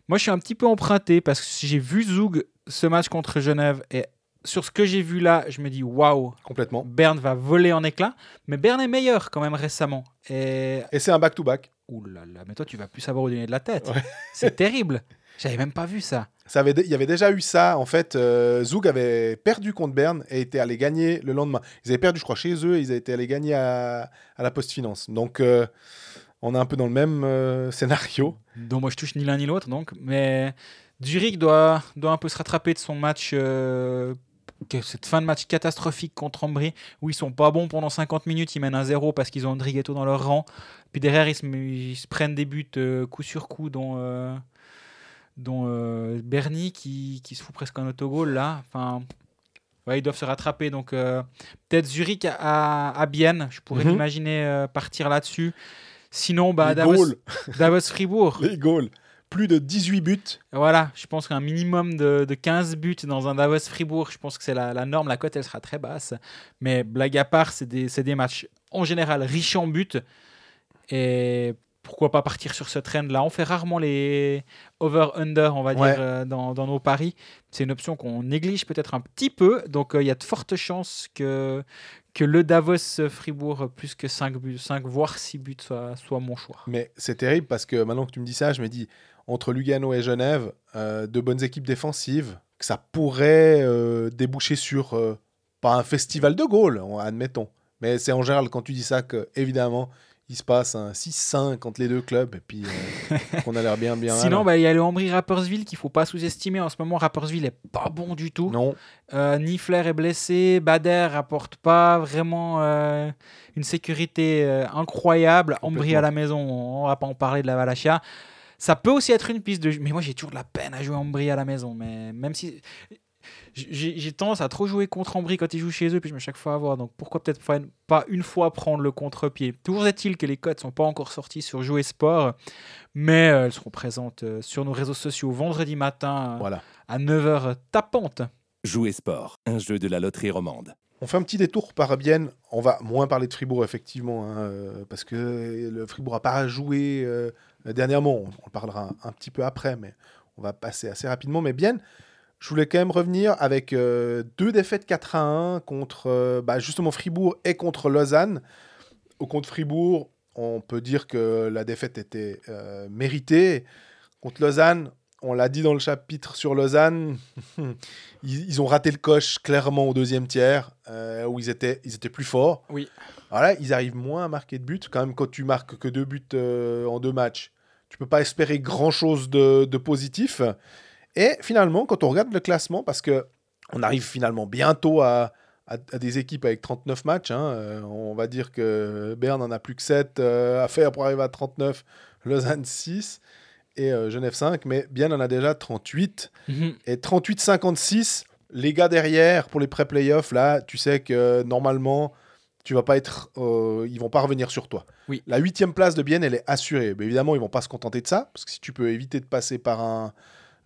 Moi, je suis un petit peu emprunté parce que j'ai vu Zug ce match contre Genève et sur ce que j'ai vu là, je me dis waouh, Complètement. Berne va voler en éclats. Mais Berne est meilleur quand même récemment. Et Et c'est un back-to-back. ouh là là, mais toi, tu vas plus savoir où donner de la tête. Ouais. C'est terrible. J'avais même pas vu ça. Ça avait, il y avait déjà eu ça. En fait, euh, Zug avait perdu contre Berne et était allé gagner le lendemain. Ils avaient perdu, je crois, chez eux. Et ils étaient allés gagner à, la Post Finance. Donc, euh, on est un peu dans le même euh, scénario. dont moi je touche ni l'un ni l'autre donc mais Zurich doit, doit un peu se rattraper de son match euh, cette fin de match catastrophique contre Ambry où ils sont pas bons pendant 50 minutes ils mènent un 0 parce qu'ils ont Andrighetto dans leur rang puis derrière ils se, ils prennent des buts coup sur coup dont euh, Bernie qui, qui se fout presque un autogol là enfin ouais, ils doivent se rattraper donc euh, peut-être Zurich à, à Bienne je pourrais Mhm. m'imaginer euh, partir là-dessus sinon bah Davos. Davos Fribourg Les goals. Plus de 18 buts. voilà, je pense qu'un minimum de, de 15 buts dans un Davos Fribourg, je pense que c'est la, la norme. La cote, elle sera très basse. Mais blague à part, c'est des, c'est des matchs en général riches en buts. Et pourquoi pas partir sur ce trend-là On fait rarement les over-under, on va Ouais. dire, euh, dans, dans nos paris. C'est une option qu'on néglige peut-être un petit peu. Donc euh, il y a de fortes chances que, que le Davos Fribourg, plus que 5 buts, 5 voire 6 buts, soit, soit mon choix. Mais c'est terrible parce que maintenant que tu me dis ça, je me dis, entre Lugano et Genève, euh, deux bonnes équipes défensives, que ça pourrait déboucher sur, pas un festival de on- admettons. Mais c'est en général quand tu dis ça que, évidemment, il se passe un 6-5 entre les deux clubs et puis euh, qu'on a l'air bien, bien. Sinon, bah, il y a le Ambry Rappersville qu'il faut pas sous-estimer. En ce moment, Rappersville est pas bon du tout. non, Euh, Nifler est blessé, Bader apporte pas vraiment euh, une sécurité euh, incroyable. Ambry à la maison, on va pas en parler de la Valachia. Ça peut aussi être une piste de jeu. Mais moi, j'ai toujours de la peine à jouer Ambry à la maison. Mais même si. J'ai tendance à trop jouer contre Ambry quand ils jouent chez eux, puis je me chaque fois avoir. Donc pourquoi peut-être pas- une fois prendre le contre-pied Toujours est-il que les codes sont pas encore sortis sur Jouer Sport, mais euh, elles seront présentes euh, sur nos réseaux sociaux vendredi matin euh, voilà. à 9h tapante. Jouer sport, un jeu de la loterie romande. On fait un petit détour par Bienne. On va moins parler de Fribourg, effectivement, hein, parce que le Fribourg n'a pas joué euh, dernièrement. On, on le parlera un, un petit peu après, mais on va passer assez rapidement. Mais Bienne, je voulais quand même revenir avec euh, deux défaites 4 à 1 contre euh, bah, justement Fribourg et contre Lausanne. Au contre Fribourg, on peut dire que la défaite était euh, méritée. Contre Lausanne, on l'a dit dans le chapitre sur Lausanne, ils, ils ont raté le coche clairement au deuxième tiers, où ils étaient, ils étaient plus forts. Oui. Voilà, ils arrivent moins à marquer de buts. Quand même, quand tu marques que deux buts en deux matchs, tu peux pas espérer grand-chose de, de positif. Et finalement, quand on regarde le classement, parce que on arrive finalement bientôt à, à- à des équipes avec 39 matchs, hein, euh, on va dire que Berne en a plus que 7 euh, à faire pour arriver à 39, Lausanne 6 et euh, Genève 5, mais Bien en a déjà 38. Et 38-56, les gars derrière pour les pré-playoffs, là, tu sais que normalement, tu vas pas être, euh, ils vont pas revenir sur toi. Oui. La huitième place de Bienne, elle est assurée. Mais évidemment, ils vont pas se contenter de ça, parce que si tu peux éviter de passer par un,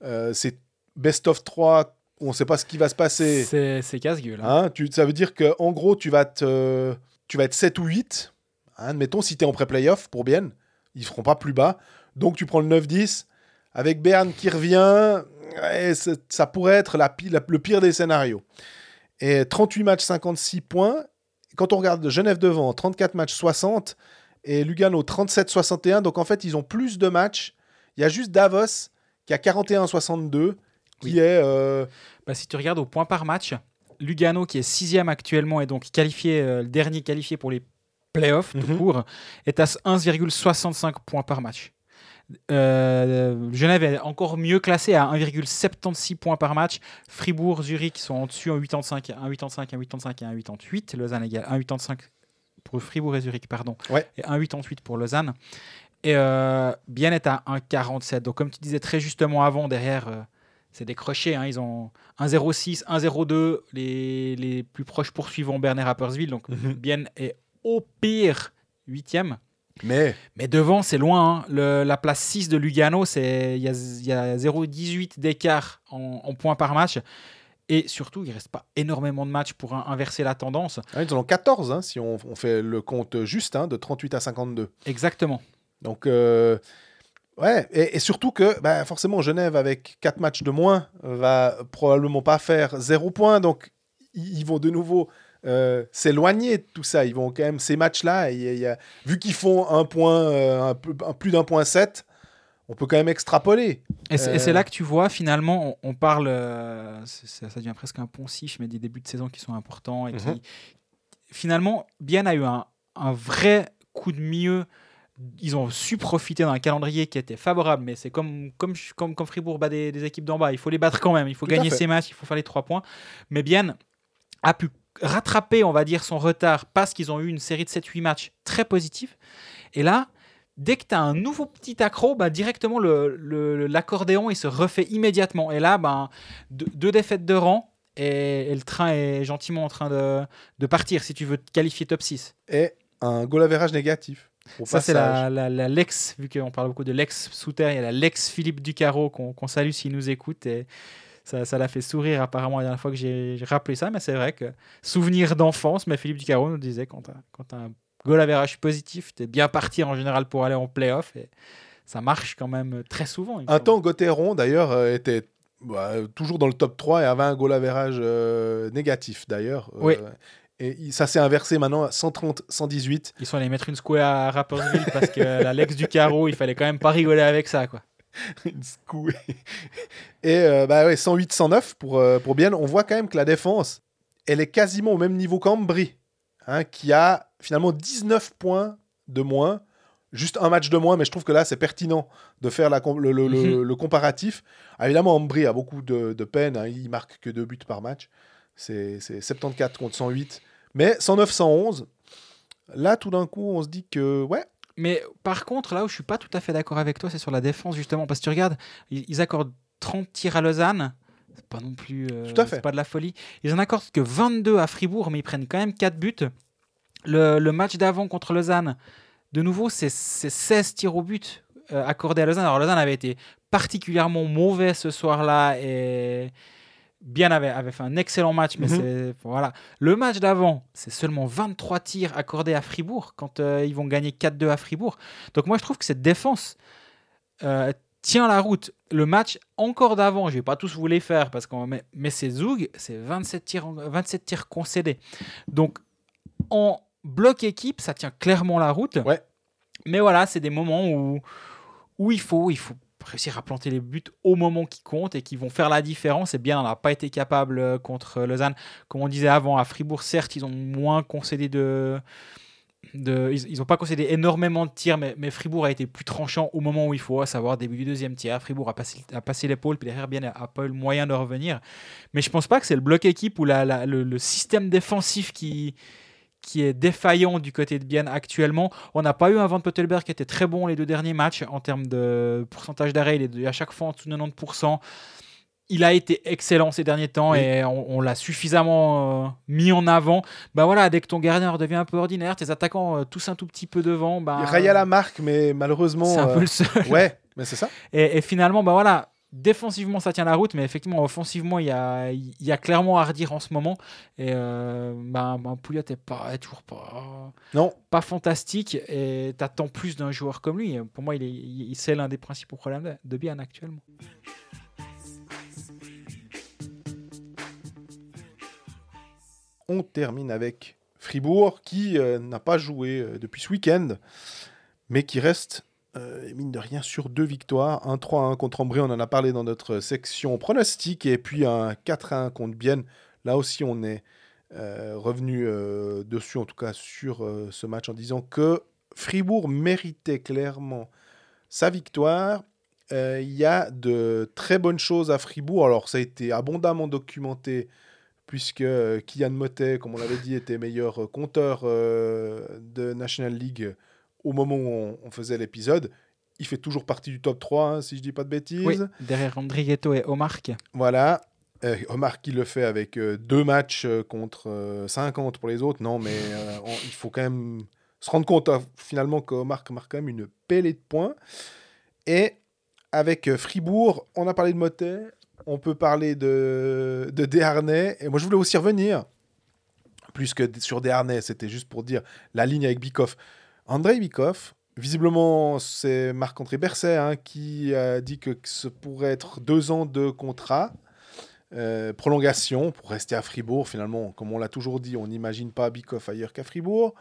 euh, c'est best of 3, on sait pas ce qui va se passer. C'est casse-gueule. hein. Hein, tu, ça veut dire que en gros, tu vas, te, tu vas être 7 ou 8. Hein, admettons, si tu es en pré-playoff pour Bienne, ils ne feront pas plus bas. Donc tu prends le 9-10. Avec Berne qui revient, ça pourrait être la, la- le pire des scénarios. Et 38 matchs, 56 points. Quand on regarde Genève devant, 34 matchs, 60. Et Lugano, 37-61. Donc en fait, ils ont plus de matchs. Il y a juste Davos qui a 41-62. Qui Oui. est. euh, Bah, si tu regardes au point par match, Lugano, qui est sixième actuellement et donc qualifié, euh, le dernier qualifié pour les playoffs tout Mhm. court, est à 1,65 points par match. Euh, Genève est encore mieux classé à 1,76 points par match. Fribourg, Zurich sont en dessus en 85, 1,85, 1,85 et 1,88. Lausanne égale 1,85 pour Fribourg et Zurich, pardon, Ouais. et 1,88 pour Lausanne. Et euh, Bienne est à 1,47. Donc, comme tu disais très justement avant, derrière, euh, c'est décroché. hein. Ils ont 1-0-6, 1-0-2. Les, les plus proches poursuivants Berne et Rapperswil. Donc Mhm. Bienne est au pire huitième. Mais Mais devant, c'est loin. hein. Le- la place 6 de Lugano, il y a, y a 0,18 d'écart en, en points par match. Et surtout, il reste pas énormément de matchs pour in- inverser la tendance. hein, ils en ont 14, hein, si on, on fait le compte juste, hein, de 38 à 52. Exactement. Donc, euh, ouais, et, et surtout que bah, forcément, Genève, avec 4 matchs de moins, va probablement pas faire 0 points. Donc, ils vont de nouveau euh, s'éloigner de tout ça. Ils vont quand même, ces matchs-là, vu qu'ils font un point, euh, un peu, un- plus d'un point 7, on peut quand même extrapoler. Et c'est Euh. là que tu vois, finalement, on, on parle, euh, ça devient presque un poncif, mais des débuts de saison qui sont importants et qui, Mhm. finalement, Bien a eu un, un vrai coup de mieux. Ils ont su profiter d'un calendrier qui était favorable, mais c'est comme, comme, comme, comme Fribourg bat des, des équipes d'en bas. Il faut les battre quand même, il faut Tout gagner ses matchs, il faut faire les trois points. Mais Bien a pu rattraper, on va dire, son retard parce qu'ils ont eu une série de 7-8 matchs très positifs. Et là, dès que tu as un nouveau petit accro, bah, directement le- le- l'accordéon il se refait immédiatement. Et là, ben, deux, deux défaites de rang et, et le train est gentiment en train de, de partir si tu veux te qualifier top 6. Et un goal average négatif. Ça, c'est la, la, la Lex, vu qu'on parle beaucoup de Lex Souter, il y a la Lex Philippe Ducaro qu'on qu'on salue s'il nous écoute. Et ça ça l'a fait sourire apparemment la dernière fois que j'ai rappelé ça, mais c'est vrai que souvenir d'enfance, mais Philippe Ducaro nous disait quand tu as, un goal average positif, tu es bien parti en général pour aller en playoff. Et ça marche quand même très souvent. Un temps, Gauthieron, d'ailleurs, euh, était bah, toujours dans le top 3 et avait un goal average euh, négatif, d'ailleurs. Euh, Oui. Et ça s'est inversé maintenant à 130-118. Ils sont allés mettre une square à Rapperswil parce que la Lex Ducaro, il fallait quand même pas rigoler avec ça. quoi. Une secouée. Et euh, bah ouais, 108-109 pour, euh, pour Bienne. On voit quand même que la défense, elle est quasiment au même niveau qu'Ambry, hein, qui a finalement 19 points de moins. Juste un match de moins, mais je trouve que là, c'est pertinent de faire la com- le, le- le- Mhm. le comparatif. Ah, évidemment, Ambry a beaucoup de, de peine. hein, il marque que deux buts par match. C'est c'est 74 contre 108. Mais 109-111, là, tout d'un coup, on se dit que, ouais, Mais par contre, là où je suis pas tout à fait d'accord avec toi, c'est sur la défense justement. Parce que tu regardes, ils, accordent 30 tirs à Lausanne. Pas non plus. euh, Tout à fait. pas de la folie. Ils en accordent que 22 à Fribourg, mais ils prennent quand même 4 buts. Le, le match d'avant contre Lausanne, de nouveau, c'est c'est 16 tirs au but euh, accordés à Lausanne. Alors Lausanne avait été particulièrement mauvais ce soir-là et bien avait, avait fait un excellent match. Mais Mhm. voilà. Le match d'avant, c'est seulement 23 tirs accordés à Fribourg quand euh, ils vont gagner 4-2 à Fribourg. Donc moi je trouve que cette défense euh, tient la route. Le match encore d'avant, je vais pas tous vous les faire parce qu'on mais, mais c'est Zoug, c'est 27 tirs, en- 27 tirs concédés. Donc en bloc équipe, ça tient clairement la route. Ouais. Mais voilà, c'est des moments où, où il faut, il faut réussir à planter les buts au moment qui compte et qui vont faire la différence. Et bien, on n'a pas été capable euh, contre Lausanne. Comme on disait avant, à Fribourg, certes, ils ont moins concédé de. de ils n'ont pas concédé énormément de tirs, mais, mais Fribourg a été plus tranchant au moment où il faut, à savoir début du deuxième tiers. Fribourg a passé, a passé l'épaule, puis derrière, bien, n'a pas eu le moyen de revenir. Mais je pense pas que c'est le bloc équipe ou la- le, le système défensif qui, qui est défaillant du côté de Bienne actuellement. On n'a pas eu un Van Pottelberg qui était très bon les deux derniers matchs en termes de pourcentage d'arrêt. Il est à chaque fois en dessous de 90%. Il a été excellent ces derniers temps Oui. et on, on l'a suffisamment euh, mis en avant. Bah voilà, dès que ton gardien devient un peu ordinaire, tes attaquants euh, tous un tout petit peu devant, bah, Raya la marque, mais malheureusement. c'est un euh, peu le seul. Ouais, mais c'est ça. Et, et finalement, bah voilà, défensivement, ça tient la route, mais effectivement, offensivement, il y a, y a clairement à redire en ce moment. Et euh, bah, bah, Pouliot est, pas, est toujours pas, Non, pas fantastique et t'attends plus d'un joueur comme lui. Pour moi, il est, il- c'est l'un des principaux problèmes de, de Bienne actuellement. on termine avec Fribourg qui euh, n'a pas joué euh, depuis ce week-end, mais qui reste, euh, mine de rien, sur deux victoires. Un 3-1 contre Ambry, on en a parlé dans notre section pronostic, et puis un 4-1 contre Bienne. Là aussi, on est euh, revenu euh, dessus, en tout cas sur euh, ce match, en disant que Fribourg méritait clairement sa victoire. Il y a de très bonnes choses à Fribourg. Alors, ça a été abondamment documenté puisque Kylian Motet, comme on l'avait dit, était meilleur compteur de National League au moment où on, on faisait l'épisode. il fait toujours partie du top 3, hein, si je dis pas de bêtises. Oui, derrière Andrighetto et Omar. Voilà. Euh, Omar qui le fait avec euh, deux matchs euh, contre euh, 50 pour les autres. Non, mais euh, on- il faut quand même se rendre compte hein, finalement qu'Omar marque quand même une pellée de points. Et avec euh, Fribourg, on a parlé de Motet, on peut parler de, de Desharnais. Et moi, je voulais aussi revenir, plus que sur Desharnais, c'était juste pour dire la ligne avec Bikoff. Andrei Bikoff, visiblement, c'est Marc-André Berset hein, qui a dit que ce pourrait être deux ans de contrat. euh, prolongation pour rester à Fribourg. Finalement, comme on l'a toujours dit, on n'imagine pas Bikoff ailleurs qu'à Fribourg.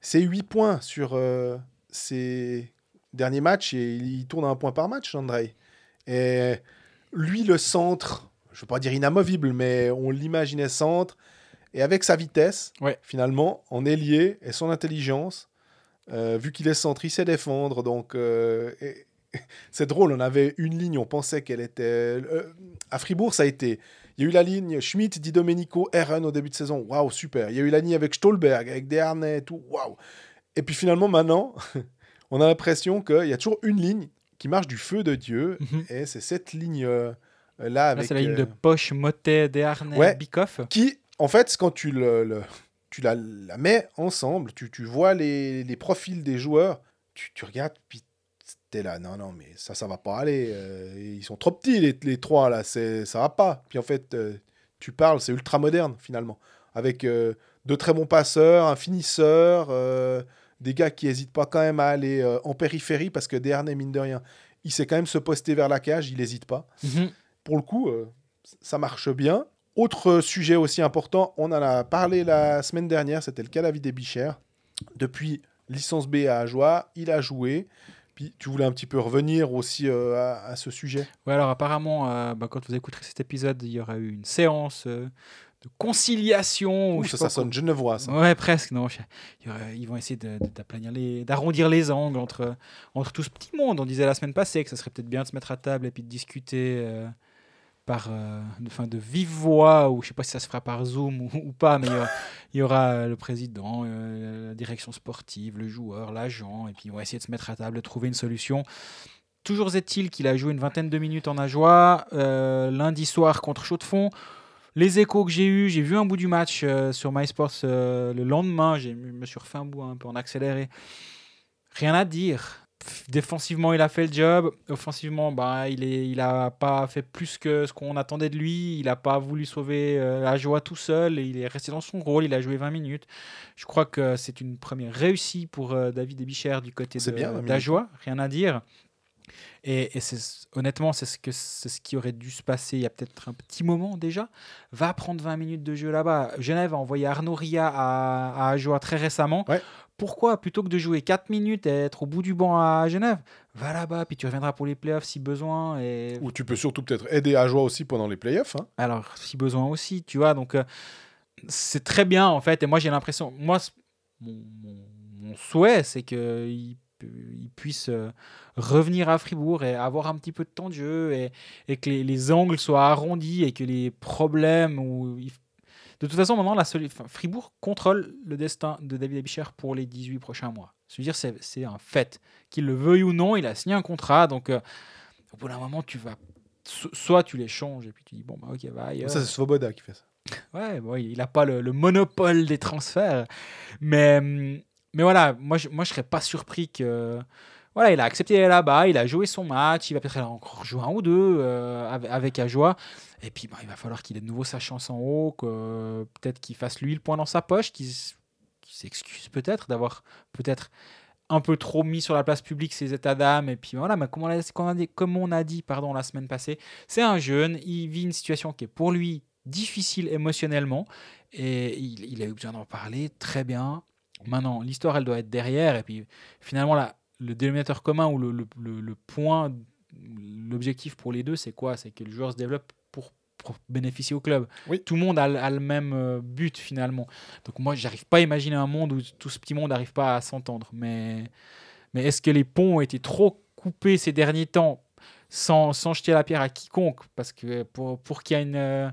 C'est 8 points sur euh, ses derniers matchs et il tourne à un point par match, Andrei. Et lui, le centre, je ne veux pas dire inamovible, mais on l'imaginait centre. Et avec sa vitesse, Ouais. finalement, en ailier et son intelligence, euh, vu qu'il est centre, il sait défendre. Donc, euh, c'est drôle, on avait une ligne, on pensait qu'elle était. euh, à Fribourg, ça a été. Il y a eu la ligne Schmidt, Di Domenico, Eren au début de saison. Waouh, super. Il y a eu la ligne avec Stolberg, avec Desharnais et tout. Waouh. Et puis finalement, maintenant, on a l'impression qu'il y a toujours une ligne qui marche du feu de Dieu. Mhm. Et c'est cette ligne-là là c'est la ligne de Poche, Motet, Desharnais, Ouais. Bikoff. qui, en fait, quand tu, le, le- tu la, la mets ensemble, tu, tu vois les, les profils des joueurs, tu, tu regardes, puis t'es là, non, non, mais ça, ça va pas aller. euh, ils sont trop petits, les, les trois, là, c'est, ça va pas. Puis en fait, euh, tu parles, c'est ultra moderne, finalement. Avec euh, de très bons passeurs, un finisseur, euh, des gars qui hésitent pas quand même à aller en périphérie, parce que Desharnais, mine de rien, il sait quand même se poster vers la cage, il hésite pas Mhm. pour le coup, ça marche bien. Autre sujet aussi important, on en a parlé la semaine dernière, c'était le cas David Bichère. Depuis licence B à Ajoie, il a joué. Puis tu voulais un petit peu revenir aussi euh, à, à ce sujet? Ouais, alors apparemment, euh, bah, quand vous écouterez cet épisode, il y aura eu une séance euh, de conciliation. Ouh, ça, ça sonne genevois, ça. Ouais, presque, non. je- Ils vont essayer d'aplanir les, d'arrondir les angles entre, entre tout ce petit monde. On disait la semaine passée que ça serait peut-être bien de se mettre à table et puis de discuter par, euh, de, vive voix, ou je sais pas si ça se fera par Zoom ou, pas, mais il y aura, euh, le président, euh, la direction sportive, le joueur, l'agent, et puis on va essayer de se mettre à table, de trouver une solution. Toujours est-il qu'il a joué une vingtaine de minutes en Ajoie, euh, lundi soir contre Chaux-de-Fonds. Les échos que j'ai eus, j'ai vu un bout du match sur MySports le lendemain, je me suis refait un bout un peu en accéléré. Rien à dire. Défensivement, il a fait le job. Offensivement, bah, il n'a il a pas fait plus que ce qu'on attendait de lui. Il n'a pas voulu sauver euh, la joie tout seul. Et il est resté dans son rôle. Il a joué 20 minutes. Je crois que c'est une première réussie pour euh, David Ebichère du côté de- bien, 20 minutes. d'Ajoie. Rien à dire. Et, et c'est- honnêtement, c'est ce, que, c'est ce qui aurait dû se passer il y a peut-être un petit moment déjà. Va prendre 20 minutes de jeu là-bas. Genève a envoyé Arnaud Ria à, à Ajoie très récemment. Ouais. Pourquoi Plutôt que de jouer 4 minutes et être au bout du banc à Genève, va là-bas, puis tu reviendras pour les playoffs si besoin. Et Ou tu peux surtout peut-être aider à Joie aussi pendant les playoffs. hein. alors, si besoin aussi, tu vois. Donc, euh, c'est très bien, en fait. Et moi, j'ai l'impression. Moi, mon, souhait, c'est qu'il il puisse euh, revenir à Fribourg et avoir un petit peu de temps de jeu et, et que les, les angles soient arrondis et que les problèmes. Il- de toute façon, maintenant, la enfin, Fribourg contrôle le destin de David Abicher pour les 18 prochains mois. Je veux dire, c'est un fait. Qu'il le veuille ou non, il a signé un contrat. Donc, euh, au bout d'un moment, tu vas. so- Soit tu les changes et puis tu dis, bon, bah ok, va ailleurs. Ça, c'est Svoboda qui fait ça. Ouais, bon, il n'a pas le, le monopole des transferts. Mais, mais voilà, moi je ne moi, je serais pas surpris que. Voilà, il a accepté d'aller là-bas, il a joué son match, il va peut-être encore jouer un ou deux euh, avec, Ajoie. Et puis bah, il va falloir qu'il ait de nouveau sa chance en haut, que peut-être qu'il fasse lui le point dans sa poche, qu'il s'excuse peut-être d'avoir peut-être un peu trop mis sur la place publique ses états d'âme. Et puis voilà, comme on a dit pardon, la semaine passée, c'est un jeune, il vit une situation qui est pour lui difficile émotionnellement et il, il a eu besoin d'en parler très bien. Maintenant, l'histoire, elle doit être derrière et puis finalement, là, le dénominateur commun ou le, le- le- le point, l'objectif pour les deux, c'est quoi? C'est que le joueur se développe pour, pour bénéficier au club. Oui. Tout le monde a, le- a le même euh, but finalement. Donc moi, j'arrive pas à imaginer un monde où tout ce petit monde n'arrive pas à s'entendre. Mais, mais est-ce que les ponts ont été trop coupés ces derniers temps? Sans, sans jeter la pierre à quiconque Parce que pour, pour qu'il y ait une...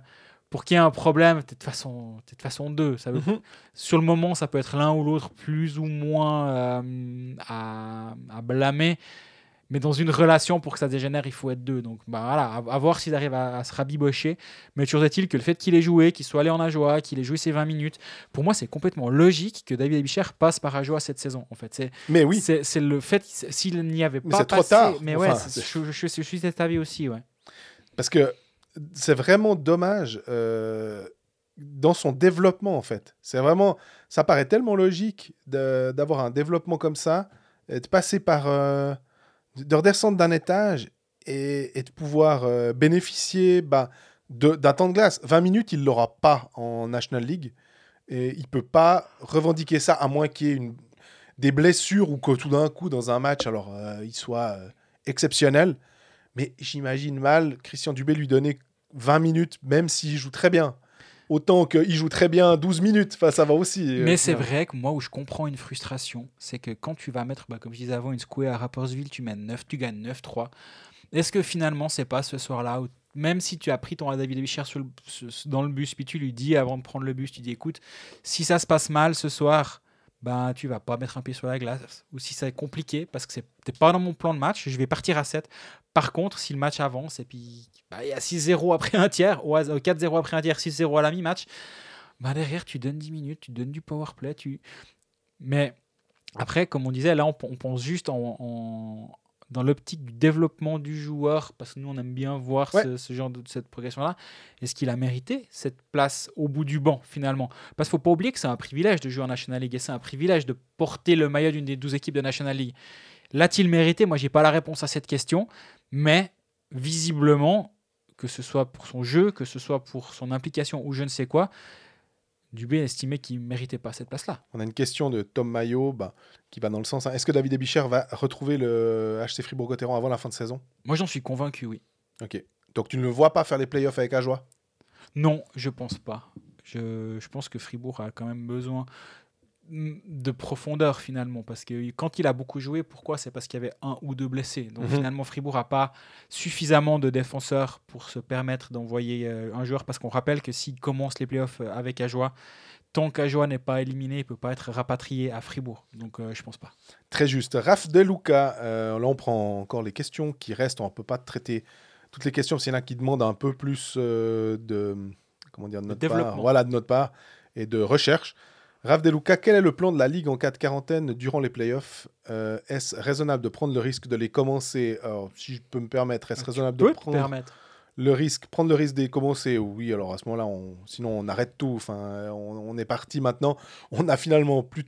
pour qu'il y ait un problème, t'es de façon, t'es de façon deux. Ça veut, Mhm. Sur le moment, ça peut être l'un ou l'autre plus ou moins euh, à, à blâmer. Mais dans une relation, pour que ça dégénère, il faut être deux. Donc bah, voilà, à, à voir s'il arrive à, à se rabibocher. Mais toujours est-il que le fait qu'il ait joué, qu'il soit allé en Ajoa, qu'il ait joué ses 20 minutes, pour moi, c'est complètement logique que David Abicher passe par Ajoa cette saison. En fait, c'est Mais oui, c'est le fait s'il n'y avait Mais pas c'est trop passé- tard. Mais Enfin, ouais, c'est- je, je- je suis cet avis aussi. Ouais. parce que c'est vraiment dommage euh, dans son développement, en fait. C'est vraiment... Ça paraît tellement logique d'avoir un développement comme ça, de passer par... euh, de redescendre d'un étage et, de pouvoir euh, bénéficier bah, d'un temps de glace. 20 minutes, il ne l'aura pas en National League. Et il peut pas revendiquer ça, à moins qu'il y ait des blessures ou que tout d'un coup, dans un match, alors il soit exceptionnel. Mais j'imagine mal Christian Dubé lui donner 20 minutes, même s'il joue très bien. Autant qu'il joue très bien 12 minutes, enfin, ça va aussi. euh, Mais c'est finalement. vrai que moi, où je comprends une frustration, c'est que quand tu vas mettre, bah, comme je disais avant, une square à Rappersville, tu mènes 9, tu gagnes 9-3. Est-ce que finalement, c'est pas ce soir-là où, même si tu as pris ton David Abichir sur dans le bus, puis tu lui dis avant de prendre le bus, tu dis écoute, si ça se passe mal ce soir, ben, tu vas pas mettre un pied sur la glace. Ou si c'est compliqué, parce que c'est t'es pas dans mon plan de match, je vais partir à 7. Par contre, si le match avance et puis bah, il y a 6-0 après un tiers, ou à- 4-0 après un tiers, 6-0 à la mi-match, bah derrière, tu donnes 10 minutes, tu donnes du power play. Tu... Mais après, comme on disait, là, on, on pense juste en, en- dans l'optique du développement du joueur, parce que nous, on aime bien voir Ouais. ce, ce genre de cette progression-là. Est-ce qu'il a mérité cette place au bout du banc, finalement? Parce qu'il ne faut pas oublier que c'est un privilège de jouer en National League et c'est un privilège de porter le maillot d'une des 12 équipes de National League. L'a-t-il mérité? Moi, j'ai pas la réponse à cette question, mais visiblement, que ce soit pour son jeu, que ce soit pour son implication ou je ne sais quoi, Dubé estimait qu'il ne méritait pas cette place-là. On a une question de Tom Maillot bah, qui va dans le sens hein, est-ce que David Ebicher va retrouver le HC Fribourg-Gotteron avant la fin de saison? Moi, j'en suis convaincu, oui. Ok. Donc tu ne le vois pas faire les playoffs avec Ajoie? Non, je pense pas. Je, je pense que Fribourg a quand même besoin de profondeur finalement parce que quand il a beaucoup joué, pourquoi? C'est parce qu'il y avait un ou deux blessés. Donc Mhm. finalement, Fribourg n'a pas suffisamment de défenseurs pour se permettre d'envoyer euh, un joueur parce qu'on rappelle que s'il commence les playoffs euh, avec Ajoie, tant qu'Ajoie n'est pas éliminé, il ne peut pas être rapatrié à Fribourg. Donc euh, je pense pas. Très juste. Raph Deluca, euh, là on prend encore les questions qui restent. On ne peut pas traiter toutes les questions parce qu'il y en a qui demandent un peu plus euh, de, comment dire, de notre part. Voilà, de notre part et de recherche. Raph Deluca, quel est le plan de la Ligue en cas de quarantaine durant les playoffs? Euh, Est-ce raisonnable de prendre le risque de les commencer? Alors, si je peux me permettre, est-ce raisonnable Tu de prendre permettre. le risque, prendre le risque de les commencer? Oui, alors à ce moment-là, on, sinon on arrête tout. Enfin, on, on est parti maintenant. On a finalement plus,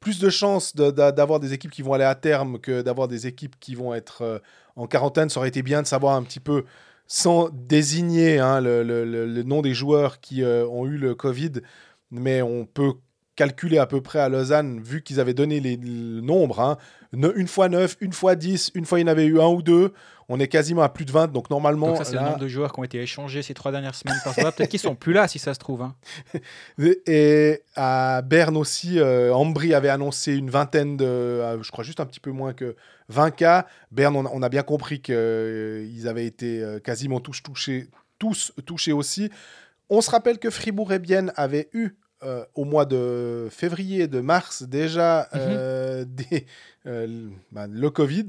plus de chances de- d'avoir des équipes qui vont aller à terme que d'avoir des équipes qui vont être euh, en quarantaine. Ça aurait été bien de savoir un petit peu, sans désigner hein, le, le- le- le nom des joueurs qui euh, ont eu le Covid, mais on peut calculer à peu près à Lausanne, vu qu'ils avaient donné les, le nombre, hein, ne- une fois 9, une fois 10, une fois il y en avait eu un ou deux, on est quasiment à plus de 20, donc normalement... Donc ça, c'est là- le nombre de joueurs qui ont été échangés ces trois dernières semaines par Peut-être qu'ils sont plus là si ça se trouve. hein. Et à Berne aussi, euh, Ambry avait annoncé une vingtaine de, euh, je crois juste un petit peu moins que 20 cas. Berne, on, a- on a bien compris qu'ils avaient été euh, quasiment tous touchés, tous touchés aussi. On se rappelle que Fribourg et Bienne avaient eu euh, au mois de février, de mars déjà euh, des, euh, bah, le Covid,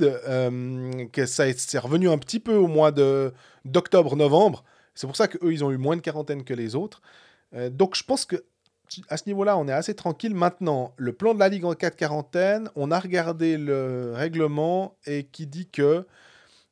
que ça est- revenu un petit peu au mois de d'octobre-novembre. C'est pour ça qu'eux, ils ont eu moins de quarantaine que les autres. Donc je pense que à ce niveau-là, on est assez tranquille. Maintenant, le plan de la Ligue en cas de quarantaine, on a regardé le règlement et qui dit que,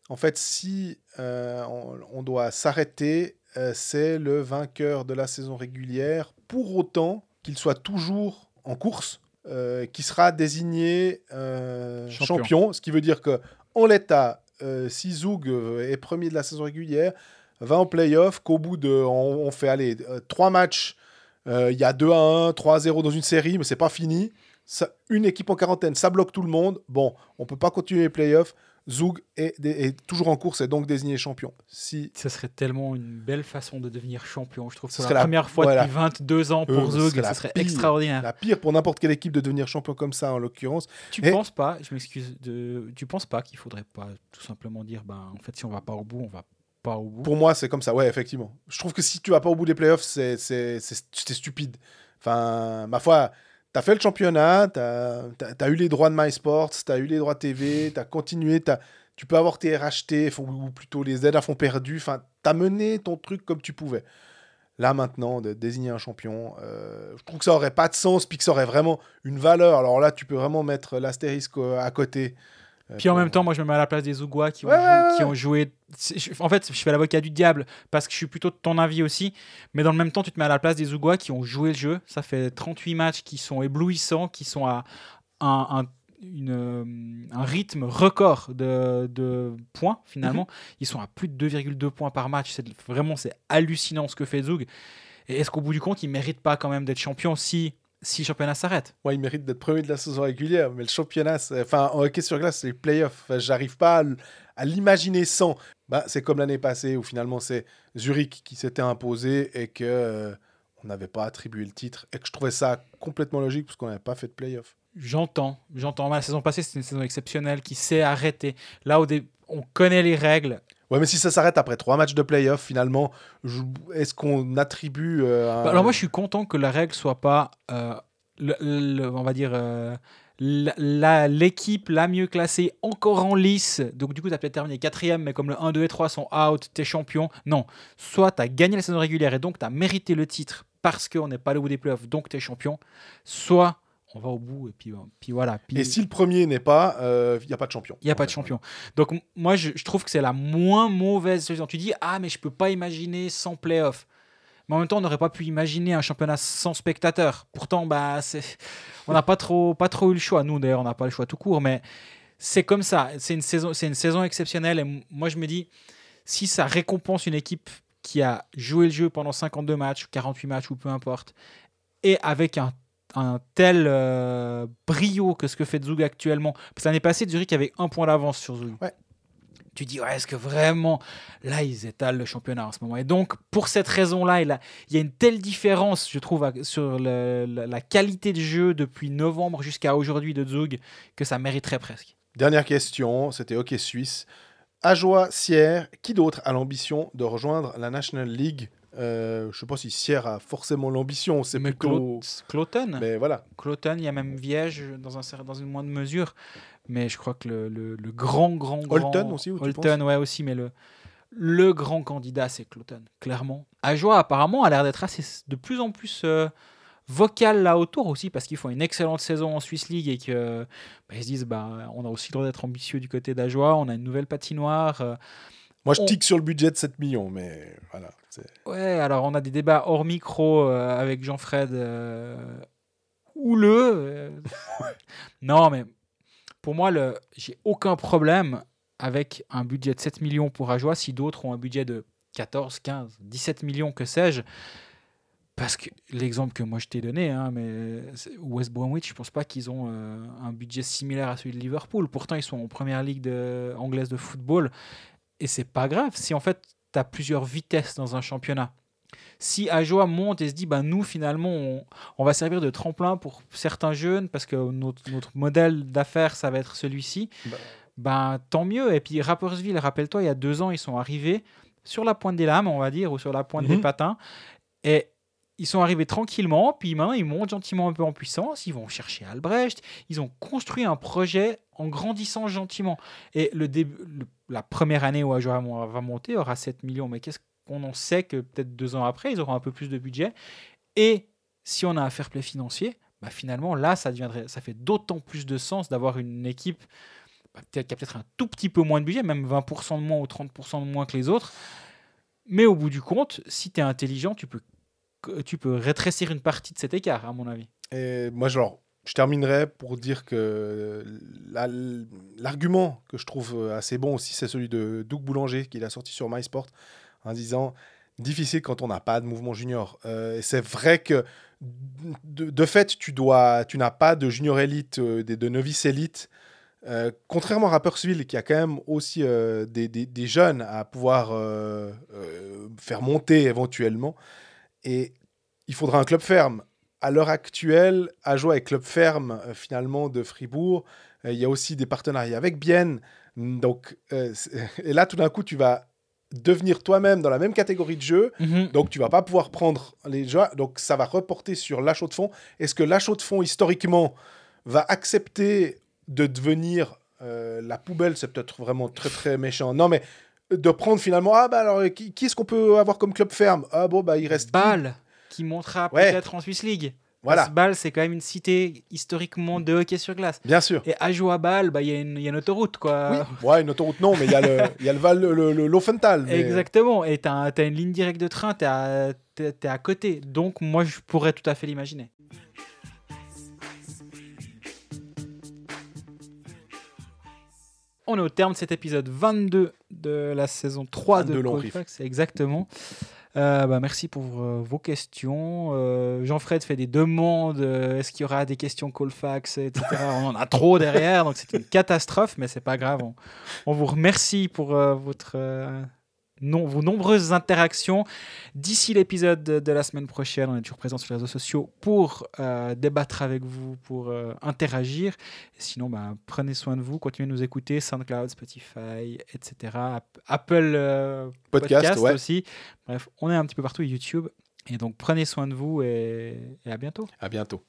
en fait, si on, on doit s'arrêter, c'est le vainqueur de la saison régulière, pour autant qu'il soit toujours en course, euh, qui sera désigné euh, Champion. champion. Ce qui veut dire que, en l'état, euh, si Zoug euh, est premier de la saison régulière, va en playoff, qu'au bout de. On, on fait aller trois matchs, il y a 2 à 1, 3 à 0 dans une série, mais c'est pas fini. Ça- une équipe en quarantaine, ça bloque tout le monde. Bon, on peut pas continuer les playoffs. Zoug est, est toujours en course et donc désigné champion. Si Ce serait tellement une belle façon de devenir champion. Je trouve que Ce c'est serait la la- première fois ouais, la- depuis 22 ans Euh, pour ce serait la Ce serait pire. extraordinaire. la pire pour n'importe quelle équipe de devenir champion comme ça, en l'occurrence. Tu Et- penses pas, je m'excuse, de... tu penses pas qu'il faudrait pas tout simplement dire, ben, en fait, si on va pas au bout, on va pas au bout? Pour moi, c'est comme ça, ouais, effectivement. Je trouve que si tu vas pas au bout des playoffs, c'est stupide. Enfin, ma foi, tu as fait le championnat, tu as, eu les droits de MySports, tu as eu les droits TV, tu as continué, tu tu peux avoir tes RHT ou plutôt les aides à fond perdu. Enfin, tu as mené ton truc comme tu pouvais. Là maintenant, de désigner un champion, euh, je trouve que ça aurait pas de sens, puis que ça aurait vraiment une valeur. Alors là, tu peux vraiment mettre l'astérisque euh, à côté. Euh, Puis en même temps, moi je me mets à la place des Ougois qui, ont Ouais, qui ouais. ont joué. En fait, je fais l'avocat du diable parce que je suis plutôt de ton avis aussi. Mais dans le même temps, tu te mets à la place des Ougois qui ont joué le jeu. Ça fait 38 matchs qui sont éblouissants, qui sont à un, un- une, euh, un rythme record de, de points finalement. Ils sont à plus de 2,2 points par match. C'est vraiment c'est hallucinant ce que fait Zoug. Et est-ce qu'au bout du compte, il mérite pas quand même d'être champion si si le championnat s'arrête Ouais, il mérite d'être premier de la saison régulière, mais le championnat, enfin, en hockey sur glace, c'est les playoffs. Enfin, J'arrive pas à, l'imaginer sans. Bah, c'est comme l'année passée où finalement c'est Zurich qui s'était imposé et que euh, on n'avait pas attribué le titre et que je trouvais ça complètement logique parce qu'on n'avait pas fait de playoffs. J'entends, j'entends. La saison passée, c'était une saison exceptionnelle qui s'est arrêtée. Là, dé- on connaît les règles. Ouais, mais si ça s'arrête après trois matchs de playoffs, finalement, est-ce qu'on attribue euh, Bah, alors moi, je suis content que la règle soit pas, euh, le- le- on va dire, euh, l'équipe la, mieux classée encore en lice. Donc du coup, tu as peut-être terminé quatrième, mais comme le 1, 2 et 3 sont out, tu es champion. Non, soit tu as gagné la saison régulière et donc tu as mérité le titre parce qu'on n'est pas au bout des playoffs, donc tu es champion. Soit on va au bout et puis, euh, puis voilà. Puis- Et si le premier n'est pas, il n'y a pas de champion. Il n'y a pas de champion. Donc, moi, je, je trouve que c'est la moins mauvaise solution. Tu dis, ah, mais je peux pas imaginer sans playoff. Mais en même temps, on n'aurait pas pu imaginer un championnat sans spectateurs. Pourtant, bah, on n'a pas trop, pas trop eu le choix. Nous, d'ailleurs, on n'a pas le choix tout court. Mais c'est comme ça. C'est une, saison, c'est une saison exceptionnelle. Et moi, je me dis, si ça récompense une équipe qui a joué le jeu pendant 52 matchs, 48 matchs ou peu importe, et avec un, un tel euh, brio que ce que fait Zug actuellement. Parce que l'année passée, Zurich avait un point d'avance sur Zug. Ouais. Tu dis, ouais, est-ce que vraiment, là, ils étalent le championnat en ce moment? Et donc, pour cette raison-là, il, y a une telle différence, je trouve, sur le- la, la qualité de jeu depuis novembre jusqu'à aujourd'hui de Zug, que ça mériterait presque. Dernière question, c'était hockey suisse. Ajoie, Sierre, qui d'autre a l'ambition de rejoindre la National League? Euh, Je sais pas si Sierre a forcément l'ambition, c'est plutôt... Clo- Cloton, Mais voilà. Cloton, il y a même Viège dans, un, cer- dans une moindre mesure. Mais je crois que le, le- le grand, grand, grand... Holton aussi, ou Holton, ouais, aussi, mais le, le grand candidat, c'est Cloton, clairement. Ajoie, apparemment, a l'air d'être assez, de plus en plus euh, vocal là autour aussi, parce qu'ils font une excellente saison en Swiss League et que bah, ils se disent, bah, on a aussi le droit d'être ambitieux du côté d'Ajoie, on a une nouvelle patinoire. euh, Moi, je On- tique sur le budget de 7 millions, mais voilà. Ouais, alors on a des débats hors micro euh, avec Jean-Fred euh, houleux. euh. non, mais pour moi, le, j'ai aucun problème avec un budget de 7 millions pour Ajoie si d'autres ont un budget de 14, 15, 17 millions, que sais-je. Parce que l'exemple que moi je t'ai donné, hein, mais c'est- West Bromwich, je pense pas qu'ils ont euh, un budget similaire à celui de Liverpool. Pourtant, ils sont en première ligue de- anglaise de football. Et c'est pas grave si en fait tu as plusieurs vitesses dans un championnat. Si Ajoa monte et se dit, bah, nous finalement, on, on va servir de tremplin pour certains jeunes parce que notre, notre modèle d'affaires, ça va être celui-ci, Bah. ben, tant mieux. Et puis Rappersville, rappelle-toi, il y a deux ans, ils sont arrivés sur la pointe des lames, on va dire, ou sur la pointe des Mhm. patins. Et ils sont arrivés tranquillement, puis maintenant ils montent gentiment un peu en puissance, ils vont chercher Albrecht, ils ont construit un projet en grandissant gentiment. Et le début, la première année où Ajoa mo- va monter aura 7 millions, mais qu'est-ce qu'on en sait que peut-être deux ans après, ils auront un peu plus de budget? Et si on a un fair play financier, bah finalement là, ça, deviendrait, ça fait d'autant plus de sens d'avoir une équipe bah, qui a peut-être un tout petit peu moins de budget, même 20% de moins ou 30% de moins que les autres. Mais au bout du compte, si tu es intelligent, tu peux, tu peux rétrécir une partie de cet écart, à mon avis. Et moi, genre, je terminerai pour dire que la- l'argument que je trouve assez bon aussi, c'est celui de Doug Boulanger, qu'il a sorti sur MySport, en disant difficile quand on n'a pas de mouvement junior. Euh, c'est vrai que de, fait, tu dois, tu n'as pas de junior élite, euh, de novice élite. Euh, contrairement à Rapperswil, qui a quand même aussi euh, des, des- jeunes à pouvoir euh, euh, faire monter éventuellement. Et il faudra un club ferme à l'heure actuelle, à jouer avec Club Ferme, euh, finalement, de Fribourg. Euh, Il y a aussi des partenariats avec Bienne. Donc, euh, et là, tout d'un coup, tu vas devenir toi-même dans la même catégorie de jeu. Donc, tu vas pas pouvoir prendre les joueurs. Donc, ça va reporter sur l'achat de fonds. Est-ce que l'achat de fonds, historiquement, va accepter de devenir euh, la poubelle, c'est peut-être vraiment très très méchant. Non, mais de prendre finalement, ah bah alors, qui, qui est-ce qu'on peut avoir comme club ferme? Ah bon, bah il reste. Bâle, qui montera Ouais. peut-être en Swiss League. Voilà, Parce Bâle, c'est quand même une cité historiquement de hockey sur glace. bien sûr. Et à jouer à Bâle, bah, il y, a une- il y a une autoroute. Quoi. Oui, ouais, une autoroute non, mais il y a le, il y a le Val, le, le- l'Offental. mais- Exactement. Et tu as, une ligne directe de train, tu es, à côté. Donc, moi, je pourrais tout à fait l'imaginer. On est au terme de cet épisode 22 de la saison 3 de 22 long Colfax. Exactement. Euh, bah, merci pour euh, vos questions. Euh, Jean-Fred fait des demandes. Est-ce qu'il y aura des questions Colfax, etc. On en a trop derrière, donc c'est une catastrophe, mais c'est pas grave. On, on vous remercie pour votre, non, vos nombreuses interactions. D'ici l'épisode de, de la semaine prochaine, on est toujours présent sur les réseaux sociaux pour euh, débattre avec vous, pour euh, interagir. Et sinon, bah, prenez soin de vous, continuez de nous écouter, SoundCloud, Spotify, etc. App- Apple euh, Podcast, ouais. aussi. Bref, on est un petit peu partout, YouTube. Et donc, prenez soin de vous et- et à bientôt. À bientôt.